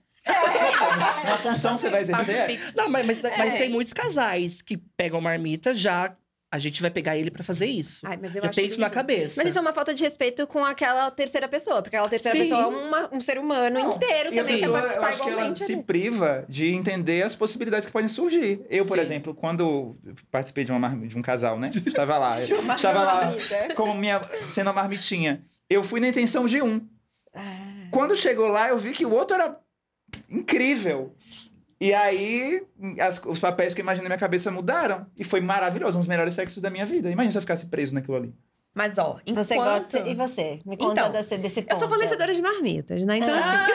Uma função que você vai exercer. é- Não, mas, mas, mas É. tem muitos casais que pegam marmita já. A gente vai pegar ele pra fazer isso. Ai, mas eu já acho tem isso na cabeça. Mas isso é uma falta de respeito com aquela terceira pessoa, porque aquela terceira Sim. pessoa é uma- um ser humano Não, inteiro E também, quer pessoa, eu participar acho que ela igualmente. se ali. priva de entender as possibilidades que podem surgir. Eu, por Sim. exemplo, quando participei de, uma de um casal, né? (laughs) Estava lá. Uma estava lá como minha, sendo a marmitinha. Eu fui na intenção de um. Quando chegou lá, eu vi que o outro era incrível. E aí, as- os papéis que eu imaginei na minha cabeça mudaram. E foi maravilhoso, um dos melhores sexos da minha vida. Imagina se eu ficasse preso naquilo ali. Mas, ó, enquanto... Você gosta. E você? Me conta Então, desse, desse ponto. Eu sou fornecedora de marmitas, né? Então, assim...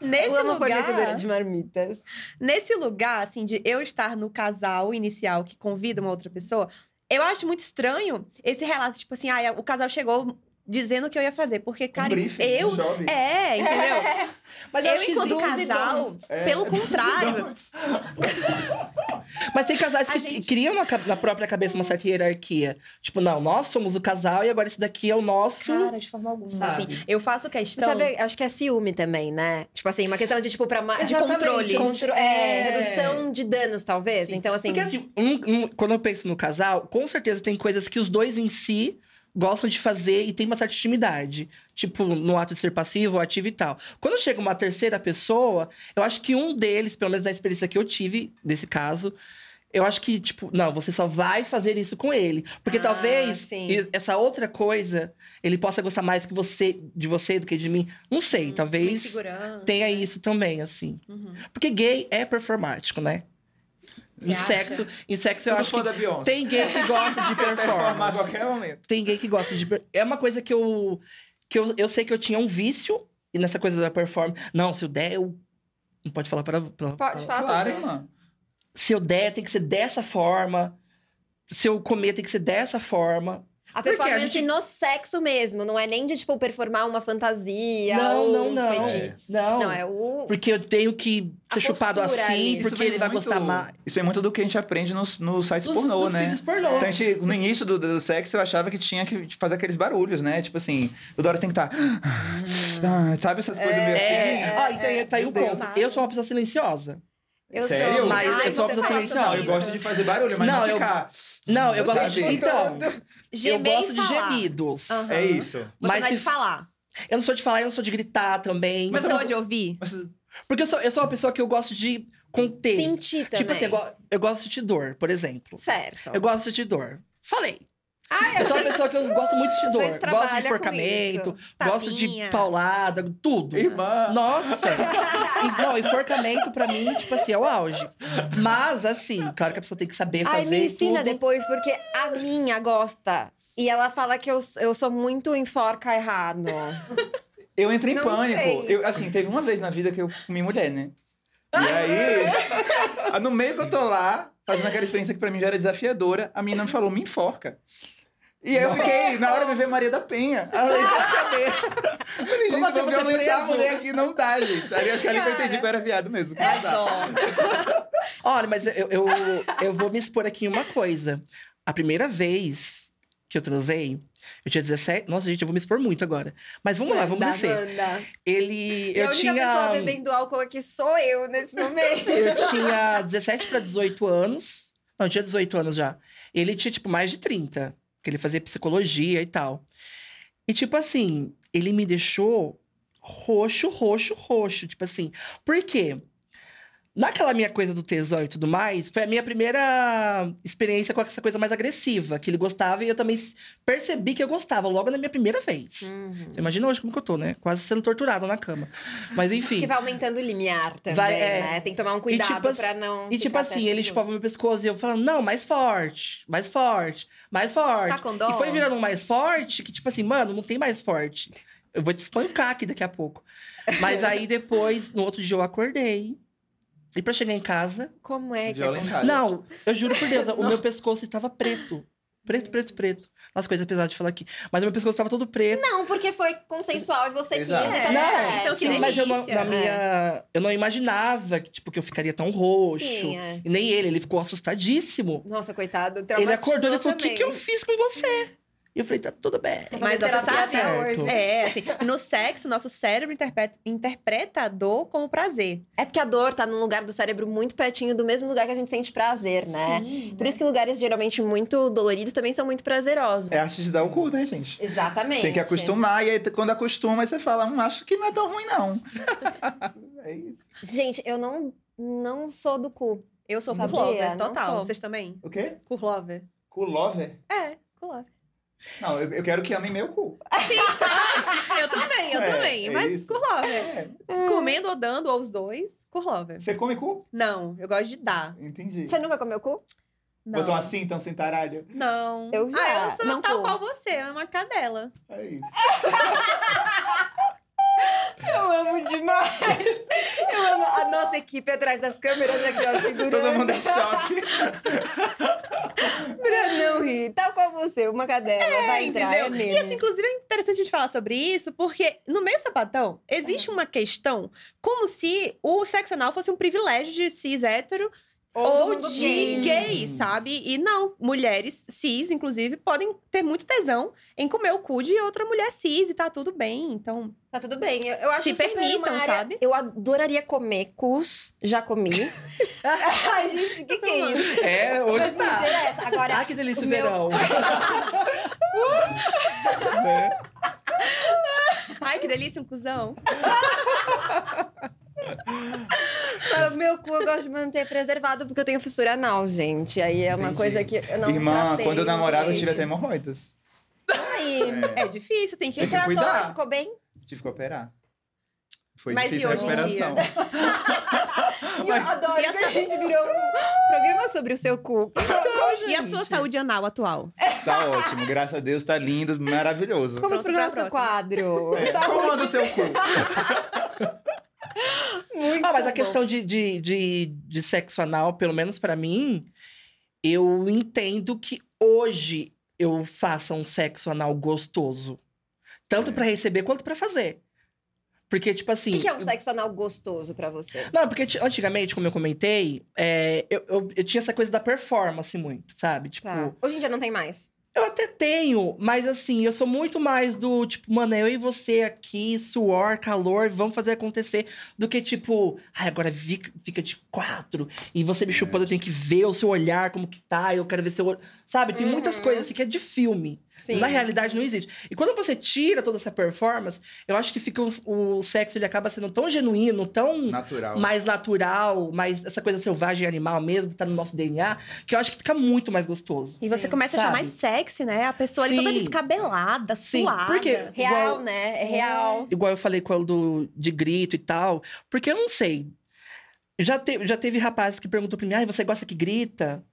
(laughs) nesse Eu amo lugar... fornecedora de marmitas. Nesse lugar, assim, de eu estar no casal inicial que convida uma outra pessoa, eu acho muito estranho esse relato, tipo assim, ah, o casal chegou dizendo o que eu ia fazer. Porque, cara, um briefing, eu. um. É, entendeu? (laughs) Mas eu, eu, enquanto casal, É. pelo contrário. (laughs) Mas tem casais que gente- criam na, na própria cabeça uma certa hierarquia. Tipo, não, nós somos o casal e agora esse daqui é o nosso. Cara, de forma alguma. Sabe? Assim, eu faço questão. Sabe, acho que é ciúme também, né? Tipo assim, uma questão de, tipo, pra... ma- De controle. Contro- é, É. redução de danos, talvez. Então, assim... Porque assim, um- um- quando eu penso no casal, com certeza tem coisas que os dois em si gostam de fazer e tem uma certa intimidade. Tipo, no ato de ser passivo, ativo e tal. Quando chega uma terceira pessoa, eu acho que um deles, pelo menos na experiência que eu tive desse caso, eu acho que, tipo, não, você só vai fazer isso com ele. Porque Ah, talvez sim. essa outra coisa, ele possa gostar mais que você, de você do que de mim. Não sei, Uma talvez tenha né? isso também, assim. Uhum. Porque gay é performático, né? Você Em acha? sexo, em sexo eu Tudo acho que tem gay que gosta de (laughs) Performar a performance. qualquer momento. Tem gay que gosta de. per- É uma coisa que eu. Que eu, eu sei que eu tinha um vício e nessa coisa da performance. Não, se eu der, eu. Não pode falar para. Pode falar Claro, tudo. irmã. Se eu der, tem que ser dessa forma. Se eu comer, tem que ser dessa forma. A Porque a performance gente- no sexo mesmo, não é nem de, tipo, performar uma fantasia Não, ou não, não. feitiço. Não. Não, é o... Porque eu tenho que A ser chupado assim, ali. Porque ele vai muito- gostar mais. Isso é muito do que a gente aprende nos, nos sites Dos- pornô, dos né? filmes pornô. Então, a gente, no início do, do sexo, eu achava que tinha que fazer aqueles barulhos, né? Tipo assim, toda hora tem que estar. (gasps) sabe essas coisas meio assim? É, ah, então tá aí o ponto. Eu sou uma pessoa silenciosa. Eu Sério? sou... Mas Ai, eu sou uma pessoa silenciosa. Não, eu gosto de fazer barulho, mas não, Não, eu- ficar. Não, eu gosto de. Então, eu Gemer e gosto de gemidos. Aham. É isso. Você Mas não é de falar. Eu não sou de falar, eu não sou de gritar também. Mas você eu- gosta de ouvir? Porque eu sou, eu sou uma pessoa que eu gosto de conter. Sentir também. Tipo assim, eu, go- eu gosto de sentir dor, por exemplo. Certo. Eu gosto de sentir dor. Falei. Ah, Eu sou uma pessoa que eu gosto muito de dor. Gosto de enforcamento, gosto de paulada, tudo. Irmã. Nossa! (laughs) Não, enforcamento pra mim, tipo assim, é o auge. Mas, assim, claro que a pessoa tem que saber fazer Ai, me ensina tudo. depois, porque a minha gosta. E ela fala que eu, eu sou muito enforca errado. Eu entro em Não pânico. sei. Eu, assim, teve uma vez na vida que eu comi mulher, né? E aí, (laughs) no meio que eu tô lá, fazendo aquela experiência que pra mim já era desafiadora, a menina me falou, me enforca. E aí eu fiquei, na hora me veio Maria da Penha. Aí eu falei, quer saber? Eu falei, gente, assim vou violentar a mulher aqui, não dá, gente. Aí acho que ali que eu entendi que eu era viado mesmo. É não dá. só. (laughs) Olha, mas eu, eu, eu vou me expor aqui em uma coisa. A primeira vez que eu transei, eu tinha 17. Nossa, gente, eu vou me expor muito agora. Mas vamos lá, vamos descer. manda. Ele. E a Eu única pessoa tinha. bebendo álcool aqui sou eu nesse momento. Eu tinha 17 para 18 anos. Não, eu tinha 18 anos já. Ele tinha, tipo, mais de 30. Porque ele fazia psicologia e tal. E, tipo assim, ele me deixou roxo, roxo, roxo. Tipo assim. Por quê? Naquela minha coisa do tesão e tudo mais, foi a minha primeira experiência com essa coisa mais agressiva, que ele gostava e eu também percebi que eu gostava logo na minha primeira vez. Uhum. Você imagina hoje como que eu tô, né? Quase sendo torturada na cama. Mas (laughs) enfim. Que vai aumentando o limiar também, Vai, é. né? Tem que tomar um cuidado tipo pra não. E tipo assim, ele chupava meu pescoço e eu falando, não, mais forte, mais forte, mais forte. Tá com dó? E foi virando um mais forte, que tipo assim, mano, não tem mais forte. Eu vou te espancar aqui daqui a pouco. Mas aí depois, no outro dia eu acordei. E pra chegar em casa. Como é que casa. Não, eu juro por Deus, (laughs) o meu pescoço estava preto. Preto, preto, preto. Nossa, coisa pesada de falar aqui. Mas o meu pescoço estava todo preto. Não, porque foi consensual e você quis. Exato. É, Não, certo. então que sim, mas eu não, delícia, na né? minha, eu não imaginava que, tipo, que eu ficaria tão roxo. Sim, é. E nem ele, ele ficou assustadíssimo. Nossa, coitado. Ele acordou e falou: O que, que eu fiz com você? E eu falei, tá tudo bem. Mas você sabe- hoje. É, assim, no sexo, nosso cérebro interpreta, interpreta a dor como prazer. É porque a dor tá num lugar do cérebro muito pertinho do mesmo lugar que a gente sente prazer, né? Sim. Por isso que lugares geralmente muito doloridos também são muito prazerosos. É a arte de dar o cu, né, gente? Exatamente. Tem que acostumar, e aí quando acostuma, você fala, hum, acho que não é tão ruim, não. (laughs) é isso. Gente, eu não, não sou do cu. Eu sou Sabia? curlover, total. sou. Vocês também? O quê? Curlover. Cu lover? É, curlover. Não, eu, eu quero que amem meu cu. Eu também, eu É, também. é mas isso. curlover. É. Comendo ou dando, ou os dois, curlover. Você come cu? Não, eu gosto de dar. Entendi. Você nunca comeu cu? Não. Botou assim, então, sem taralho? Não. Eu já, Ah, eu sou não tal como. qual você, é uma cadela. É isso. (laughs) (laughs) Eu amo demais. Eu amo a nossa equipe atrás das câmeras aqui, ó, segurando. Todo mundo é choque. (laughs) Pra não rir. Tal qual você, uma cadela. vai entrar, é entendeu? mesmo. E assim, inclusive, é interessante a gente falar sobre isso, porque no meio sapatão existe Uhum. uma questão como se o sexo anal fosse um privilégio de cis hétero ou, mundo de gay. gay, sabe? E não, mulheres cis, inclusive, podem ter muito tesão em comer o cu de outra mulher cis e tá tudo bem. Então, Tá tudo bem. Eu, eu acho Se super permitam, área- sabe? Eu adoraria comer cus. Já comi. (laughs) Ai, gente, o que, que é isso? É, hoje Mas não tá. interessa. Agora, Ah, que delícia o meu- verão. (laughs) É. ai, que delícia, um cuzão. (laughs) o meu cu eu gosto de manter preservado porque eu tenho fissura anal, gente. Aí é uma Entendi. coisa que eu não Irmã, tratei quando eu namorava, eu tive até hemorroidas. Aí, É difícil, tem que Tem que tratou, cuidar. ficou bem? Tive que operar. Foi Mas difícil e a hoje em recuperação. E (laughs) eu adoro E que essa- a gente virou um programa sobre o seu cu. E a sua saúde anal atual? Tá ótimo, graças a Deus, tá lindo, maravilhoso. Vamos Pronto pro nosso quadro. É, Saúde. Como anda o seu cu? (laughs) Muito Ah, mas a questão de, de, de, de sexo anal, pelo menos pra mim, eu entendo que hoje eu faça um sexo anal gostoso. Tanto É. pra receber quanto pra fazer. Porque, tipo O assim. que, que é um sexo anal gostoso pra você? Não, porque ti- antigamente, como eu comentei, é, eu, eu, eu tinha essa coisa da performance muito, sabe? Tipo, Tá. Hoje em dia não tem mais. Eu até tenho, mas assim, eu sou muito mais do tipo, mano, eu e você aqui, suor, calor, vamos fazer acontecer, do que tipo, ai, agora fica, de quatro e você me chupando, eu tenho que ver o seu olhar, como que tá, eu quero ver seu olho. Sabe? Tem muitas Uhum. coisas assim que é de filme. Sim. Na realidade não existe. E quando você tira toda essa performance, eu acho que fica o, o sexo ele acaba sendo tão genuíno, tão Natural. mais natural, mais essa coisa selvagem animal mesmo, que tá no nosso DNA, que eu acho que fica muito mais gostoso. E você Sim. começa a achar Sabe? mais sexy, né? A pessoa ali toda descabelada, Sim, suada. porque- Real, Igual- né? É real. Igual eu falei quando de grito e tal. Porque eu não sei. Já, te, já teve rapazes que perguntou pra mim, ai, você gosta que grita?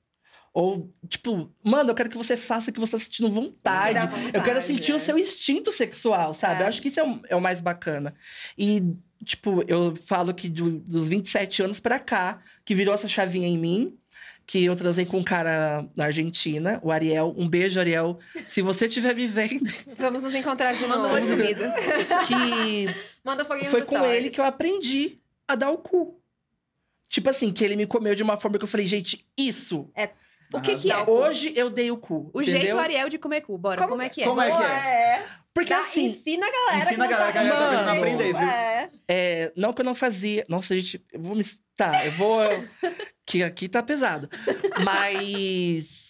Ou, tipo, mano, eu quero que você faça o que você tá sentindo vontade. Dá eu quero vontade, sentir é. o seu instinto sexual, sabe? É. Eu acho que isso é o, é o mais bacana. E, tipo, eu falo que do- dos 27 anos pra cá, que virou essa chavinha em mim, que eu transei com um cara na Argentina, o Ariel. Um beijo, Ariel. Se você estiver me vendo, (laughs) Vamos nos encontrar de Manda novo. uma sumida. (laughs) que Manda foguinho foi com stories. ele que eu aprendi a dar o cu. Tipo assim, que ele me comeu de uma forma que eu falei, gente, isso. O que que é? Hoje eu dei o cu. O entendeu? jeito Ariel de comer cu. Bora, como, Como é que é? como é que Boa, é. Porque Dá- assim, Ensina a galera. Ensina a não galera, tá a galera tá precisando entendendo. aprender, viu? É. é, não que eu não fazia. Nossa, gente, eu vou me. Tá, eu vou. que aqui tá pesado. Mas.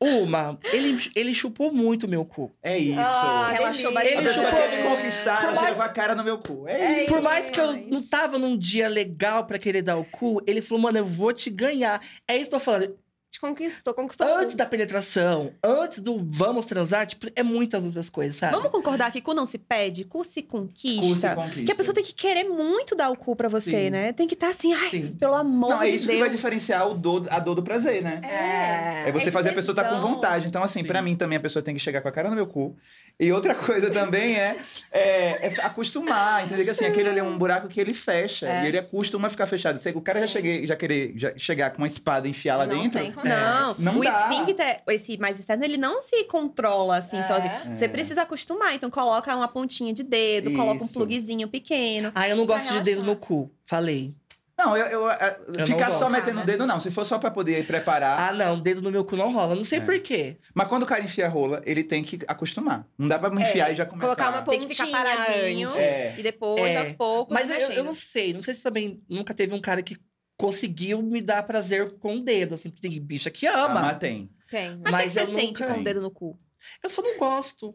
Uma, ele, ele chupou muito meu cu. É isso. Ah, Relaxou delícia. bastante. a Ele pessoa chupou- quer me conquistar, ela Por mais- com a cara no meu cu. É, É isso. Por mais que eu não tava num dia legal pra querer dar o cu, ele falou, mano, eu vou te ganhar. É isso que eu tô falando. Te conquistou, conquistou. Antes tudo. da penetração, antes do vamos transar, tipo, é muitas outras coisas, sabe? Vamos concordar que cu não se pede, cu se Cu se conquista. conquista. Que a pessoa tem que querer muito dar o cu pra você, Sim. né? Tem que estar assim, ai, Sim. pelo amor Não, é de isso Deus. que vai diferenciar o dor, a dor do prazer, né? É. É você esse fazer a pessoa estar com tesão. vontade. Então, assim, Sim. pra mim também a pessoa tem que chegar com a cara no meu cu. E outra coisa também é, é, é acostumar, entendeu? Que assim, aquele ali é um buraco que ele fecha. É. E ele acostuma a ficar fechado. Se o cara já, cheguei, já querer já chegar com uma espada e enfiar lá Não dentro. tem como. Não, Não o dá. esfíncter, esse mais externo, ele não se controla assim É. sozinho. Você É. precisa acostumar. Então, coloca uma pontinha de dedo, coloca um Isso. pluguezinho pequeno. Ah, eu não gosto de dedo no cu. Falei. Não, eu, eu, eu- não ficar só metendo o dedo, não. Se for só pra poder preparar. Ah, não, dedo no meu cu não rola. Não sei É. por quê. Mas quando o cara enfia a rola, ele tem que acostumar. Não dá pra enfiar e já começar. colocar uma Tem que ficar Pontinha paradinho. É. E depois, É. aos poucos, Mas eu, eu não sei. Não sei se também nunca teve um cara que conseguiu me dar prazer com o dedo. Assim, porque tem bicha que Ah, ama. mas tem. Tem. Mas, Mas o que eu você sente nunca- com o dedo no cu? Eu só não gosto.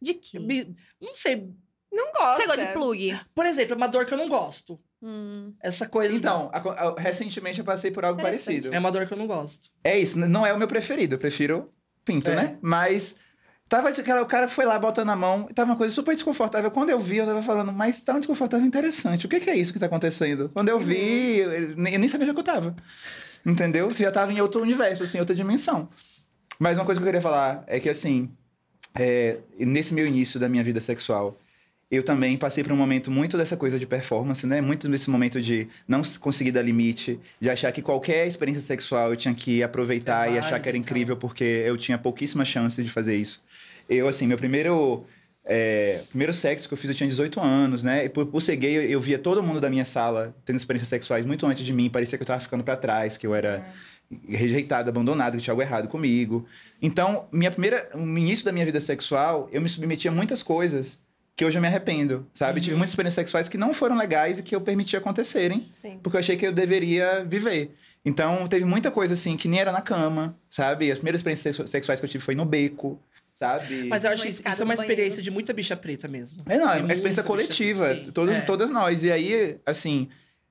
De quê? Me- Não sei. Não gosto. Você gosta de plug? Por exemplo, é uma dor que eu não gosto. Hum. Essa coisa. Então, a- a- recentemente eu passei por algo parecido. É uma dor que eu não gosto. É isso, não é o meu preferido, eu prefiro pinto, É. né? Mas tava, cara, o cara foi lá botando a mão, tava uma coisa super desconfortável. Quando eu vi, eu tava falando, mas tá um desconfortável interessante. O que, que é isso que tá acontecendo? Quando eu vi, eu, nem- eu nem sabia onde é que eu tava. Entendeu? Você já tava em outro universo, assim, outra dimensão. Mas uma coisa que eu queria falar é que, assim, é, nesse meu início da minha vida sexual, eu também passei por um momento muito dessa coisa de performance, né? Muito desse momento de não conseguir dar limite, de achar que qualquer experiência sexual eu tinha que aproveitar É e achar que era e tal. incrível porque eu tinha pouquíssimas chances de fazer isso. Eu, assim, meu primeiro. é, primeiro sexo que eu fiz, eu tinha 18 anos, né? E por, por ser gay, eu, eu via todo mundo da minha sala tendo experiências sexuais muito antes de mim. Parecia que eu tava ficando pra trás, que eu era rejeitado, abandonado, que tinha algo errado comigo. Então, minha primeira, no início da minha vida sexual, eu me submetia a muitas coisas que hoje eu me arrependo, sabe? Tive muitas experiências sexuais que não foram legais e que eu permiti acontecerem, Sim. porque eu achei que eu deveria viver. Então, teve muita coisa assim que nem era na cama, sabe? As primeiras experiências sexu- sexuais que eu tive foi no beco, sabe? Mas eu acho que isso, é uma experiência de muita bicha preta mesmo. É, não, é uma experiência coletiva, todas, É. todas nós. E aí, assim,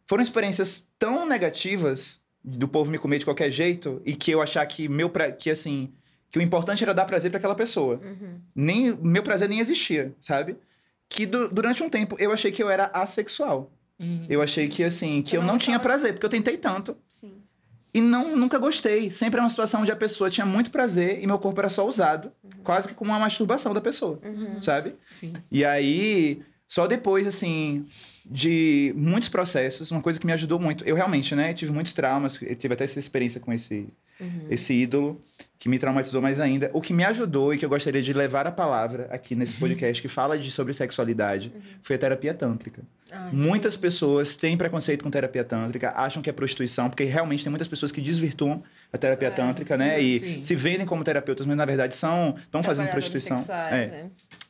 foram experiências tão negativas do povo me comer de qualquer jeito e que eu achar que meu pra... que assim, que o importante era dar prazer pra aquela pessoa. Uhum. Nem meu prazer nem existia, sabe? Que du- durante um tempo eu achei que eu era assexual. Uhum. Eu achei que assim, que eu, Eu não não tinha tava- prazer, porque eu tentei tanto Sim. e não nunca gostei. Sempre era uma situação onde a pessoa tinha muito prazer e meu corpo era só usado, quase que como uma masturbação da pessoa, Uhum. sabe? Sim. E aí, só depois, assim, de muitos processos, uma coisa que me ajudou muito. Eu realmente, né, tive muitos traumas, tive até essa experiência com esse, Uhum. esse ídolo, que me traumatizou mais ainda. O que me ajudou e que eu gostaria de levar a palavra aqui nesse podcast que fala de, sobre sexualidade foi a terapia tântrica. Ai, Muitas sim. pessoas têm preconceito com terapia tântrica, acham que é prostituição, porque realmente tem muitas pessoas que desvirtuam a terapia É, tântrica, né? sim, e sim. se vendem como terapeutas, mas na verdade são estão fazendo prostituição. sexuais, É. né?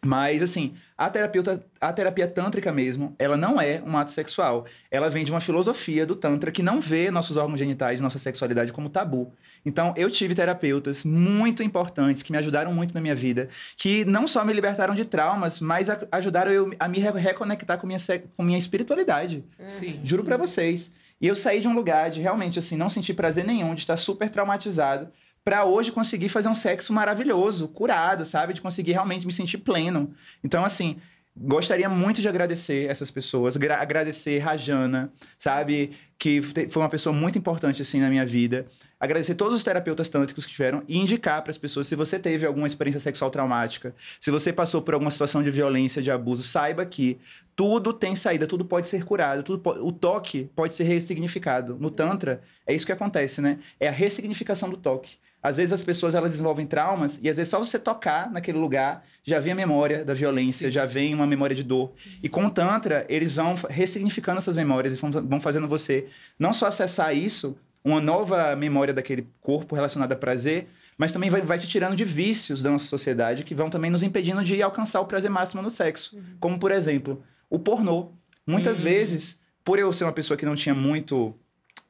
Mas, assim, a terapeuta, a terapia tântrica mesmo, ela não é um ato sexual. Ela vem de uma filosofia do Tantra que não vê nossos órgãos genitais e nossa sexualidade como tabu. Então, eu tive terapeutas muito importantes que me ajudaram muito na minha vida, que não só me libertaram de traumas, mas a- ajudaram eu a me re- reconectar com minha, com minha espiritualidade. Sim. Juro pra vocês. E eu saí de um lugar de realmente, assim, não sentir prazer nenhum, de estar super traumatizado, pra hoje conseguir fazer um sexo maravilhoso, curado, sabe? De conseguir realmente me sentir pleno. Então, assim, gostaria muito de agradecer essas pessoas, gra- agradecer Rajana, sabe? Que foi uma pessoa muito importante, assim, na minha vida. Agradecer todos os terapeutas tântricos que tiveram e indicar para as pessoas, se você teve alguma experiência sexual traumática, se você passou por alguma situação de violência, de abuso, saiba que tudo tem saída, tudo pode ser curado, tudo o toque pode ser ressignificado. No Tantra, é isso que acontece, né? É a ressignificação do toque. Às vezes as pessoas elas desenvolvem traumas e às vezes só você tocar naquele lugar já vem a memória da violência, já vem uma memória de dor. E com o Tantra, eles vão ressignificando essas memórias e vão, fazendo você não só acessar isso, uma nova memória daquele corpo relacionada a prazer, mas também vai, vai te tirando de vícios da nossa sociedade que vão também nos impedindo de alcançar o prazer máximo no sexo. Como, por exemplo, o pornô. Muitas Uhum. vezes, por eu ser uma pessoa que não tinha muito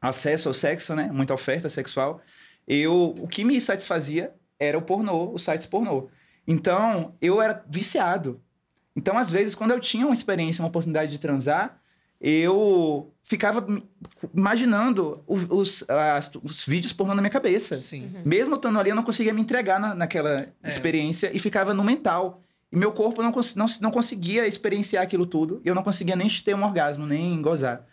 acesso ao sexo, né? Muita oferta sexual, eu o que me satisfazia era o pornô, os sites pornô. Então, eu era viciado. Então, às vezes, quando eu tinha uma experiência, uma oportunidade de transar, eu ficava imaginando os, as- os vídeos pornô na minha cabeça. Sim. Mesmo estando ali, eu não conseguia me entregar na, naquela É. experiência e ficava no mental. E meu corpo não, não, não conseguia experienciar aquilo tudo. E eu não conseguia nem ter um orgasmo, nem gozar.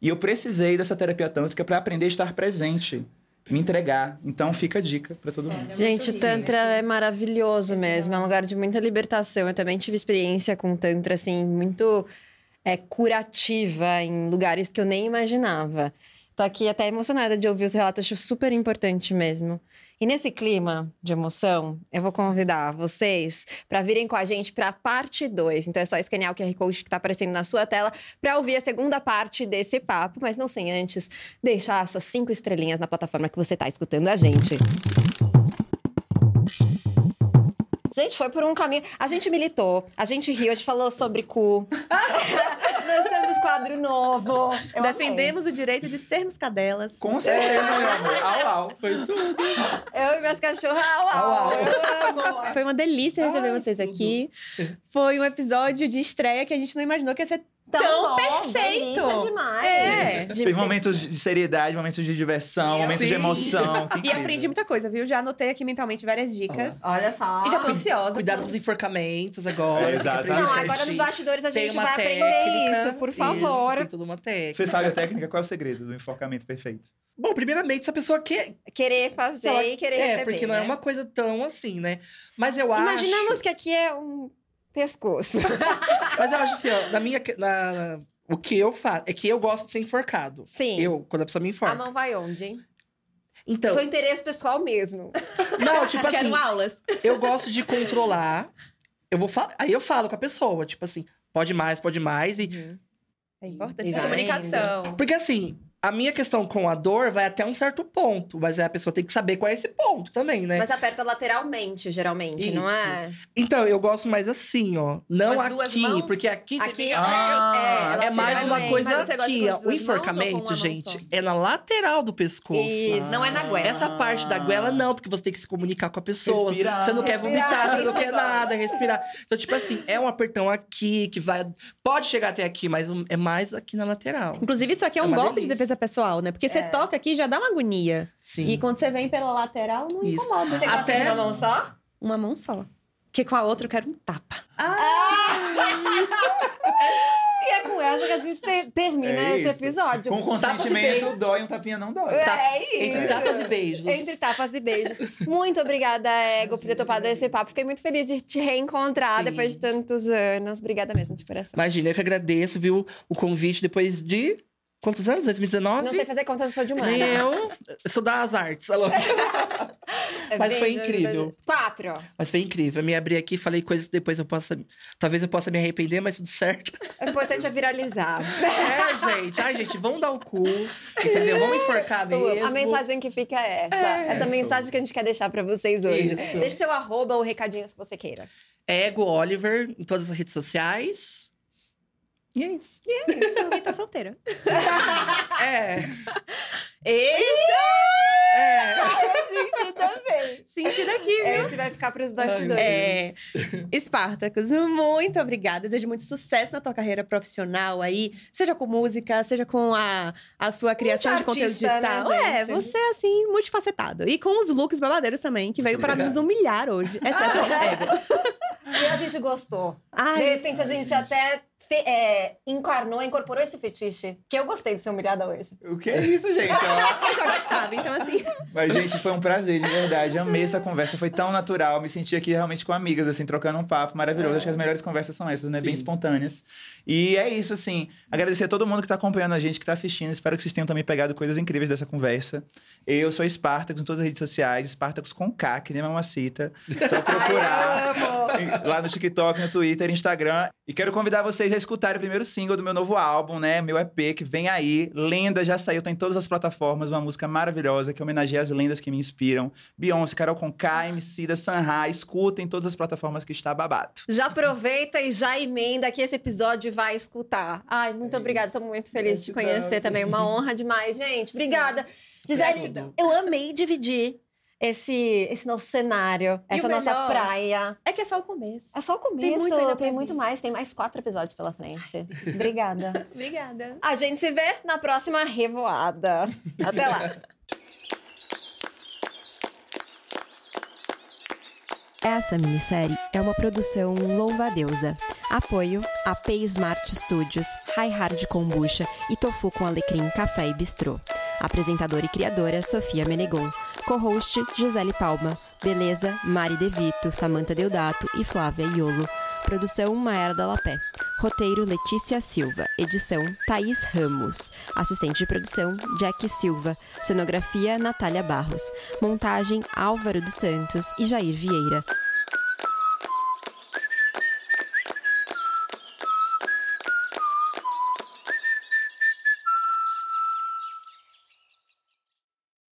E eu precisei dessa terapia tântrica para aprender a estar presente, me entregar. Então fica a dica para todo mundo. Gente, lindo, Tantra é maravilhoso Esse mesmo. É um lugar de muita libertação. Eu também tive experiência com Tantra, assim, muito é, curativa em lugares que eu nem imaginava. Tô aqui até emocionada de ouvir os relatos, acho super importante mesmo. E nesse clima de emoção, eu vou convidar vocês para virem com a gente para a parte 2. Então é só escanear o QR Code que está aparecendo na sua tela para ouvir a segunda parte desse papo, mas não sem antes deixar suas cinco estrelinhas na plataforma que você está escutando a gente. Gente, foi por um caminho. A gente militou, a gente riu, a gente falou sobre cu. (laughs) Lançamos quadro novo. Eu Defendemos o direito de sermos cadelas. Com certeza, meu amor. Au, au. Foi tudo. amei. Eu e minhas cachorras, au, au, Au, au. eu amo. Foi uma delícia receber Ai, vocês tudo. aqui. Foi um episódio de estreia que a gente não imaginou que ia ser Tão, Tão bom, perfeito. delícia demais. É. De- Teve momentos de seriedade, momentos de diversão, Sim. momentos de emoção. E aprendi muita coisa, viu? Já anotei aqui mentalmente várias dicas. Olha só. E já tô ansiosa. Cuidado com os enforcamentos agora. É, exato. aprender Não, agora nos bastidores a gente vai aprender técnica, isso, por isso, favor. Tem toda uma técnica. Você sabe a técnica? Qual é o segredo do enforcamento perfeito? Bom, primeiramente, se a pessoa quer. Querer fazer ela- e querer é, receber. porque não é né? uma coisa tão assim, né? Mas eu acho. Imaginamos que aqui é um pescoço. (laughs) Mas eu acho assim, ó, na minha. Na, o que eu faço é que eu gosto de ser enforcado. Sim. Eu, quando a pessoa me A enforca. mão vai onde, hein? Então, Tô interesse pessoal mesmo. (laughs) não, tipo assim, Quero aulas. eu gosto de controlar. Eu vou falar. Aí eu falo com a pessoa, tipo assim, pode mais, pode mais. E, É importante comunicação. Porque assim, a minha questão com a dor vai até um certo ponto, mas a pessoa tem que saber qual é esse ponto também, né? Mas aperta lateralmente, geralmente, não é? Então, eu gosto mais assim, ó. Não aqui, mãos? porque aqui, Aqui tem- é, Ah, é, é mais você uma coisa aqui, ó. O enforcamento, gente, é na lateral do pescoço. Isso. Não é na goela. Essa parte da goela, não, porque você tem que se comunicar com a pessoa. Respirar. Você não quer Respirar, vomitar, você não isso quer nada, respirar. Então, tipo assim, é um apertão aqui que vai. Pode chegar até aqui, mas é mais aqui na lateral. Inclusive, isso aqui é, É um golpe de delícia. Defesa pessoal, né? Porque você É. toca aqui já dá uma agonia. Sim. E quando você vem pela lateral, não Isso. incomoda. Você gosta Até- de uma mão só? Uma mão só. Porque com a outra eu quero um tapa. E é com essa que a gente te- termina É esse episódio. Com consentimento, dói, um tapinha não dói. É isso. Entre tapas e beijos. Entre tapas e beijos. Muito obrigada, Ego, por ter topado esse papo. Fiquei muito feliz de te reencontrar Sim. depois de tantos anos. Obrigada mesmo, de coração. Imagina, eu que agradeço, viu, o convite depois de. Quantos anos? 2019? Não sei fazer conta, eu sou de humana. Nem eu. Sou das artes. alô. (laughs) (laughs) Mas foi incrível. Quatro. Mas foi incrível. Eu me abri aqui, falei coisas que depois eu possa. Talvez eu possa me arrepender, mas tudo certo. O importante é viralizar. É, gente. Ai, gente, vamos dar o cu. Entendeu? Vamos enforcar mesmo. A mensagem que fica é essa. É, essa isso. mensagem que a gente quer deixar pra vocês hoje. Isso. Deixe seu arroba ou recadinhos que você queira. É Ego Oliver em todas as redes sociais. E é isso. E tá solteira. (laughs) É. Eita! É. também. Sentido aqui, viu? Esse vai ficar pros bastidores. É, Espartacus, muito obrigada. Desejo muito sucesso na tua carreira profissional aí, seja com música, seja com a, a sua criação de conteúdo né, digital. é, gente? você é assim, multifacetado. E com os looks babadeiros também, que veio para nos humilhar hoje. Exceto o ego. E a gente gostou. De Ai, repente a gente até fe- é, encarnou, incorporou esse fetiche. Que eu gostei de ser humilhada hoje. O que é isso, gente? (laughs) Eu já gostava, então assim. Mas, gente, foi um prazer, de verdade. Amei essa conversa, foi tão natural. Me senti aqui realmente com amigas, assim, trocando um papo maravilhoso. Acho que as melhores conversas são essas, né? Bem Sim. espontâneas. E é isso, assim. Agradecer a todo mundo que tá acompanhando a gente, que tá assistindo. Espero que vocês tenham também pegado coisas incríveis dessa conversa. Eu sou Spartacus em todas as redes sociais, Spartacus com K, que nem mamacita. Só (laughs) procurar. Ai, lá no TikTok, no Twitter, Instagram. E quero convidar vocês a escutarem o primeiro single do meu novo álbum, né? Meu EP, que vem aí. Lenda já saiu, tá em todas as plataformas. Uma música maravilhosa que homenageia as lendas que me inspiram. Beyoncé, Carol Conká, MC da Sanha. Escutem em todas as plataformas que está babado. Já aproveita e já emenda que esse episódio vai escutar. Ai, muito obrigada. Tô muito feliz de te conhecer também. Uma honra demais, gente. Obrigada. Gisele, eu amei dividir esse, esse nosso cenário, E essa nossa praia. É que é só o começo. É só o começo, muito ainda tem muito mais, tem mais quatro episódios pela frente. (laughs) Obrigada. (laughs) Obrigada. A gente se vê na próxima revoada. Até lá. Essa minissérie é uma produção Louva-a-Deusa. Apoio AP Smart Studios, High Hard Kombucha e Tofu com Alecrim Café e Bistrô. Apresentadora e criadora Sofia Menegon. Co-host Gisele Palma. Beleza Mari De Vito, Samantha Deodato e Flávia Iolo. Produção Maera Dalapé. Roteiro Letícia Silva. Edição Thaís Ramos. Assistente de produção Jack Silva. Cenografia Natália Barros. Montagem Álvaro dos Santos e Jair Vieira.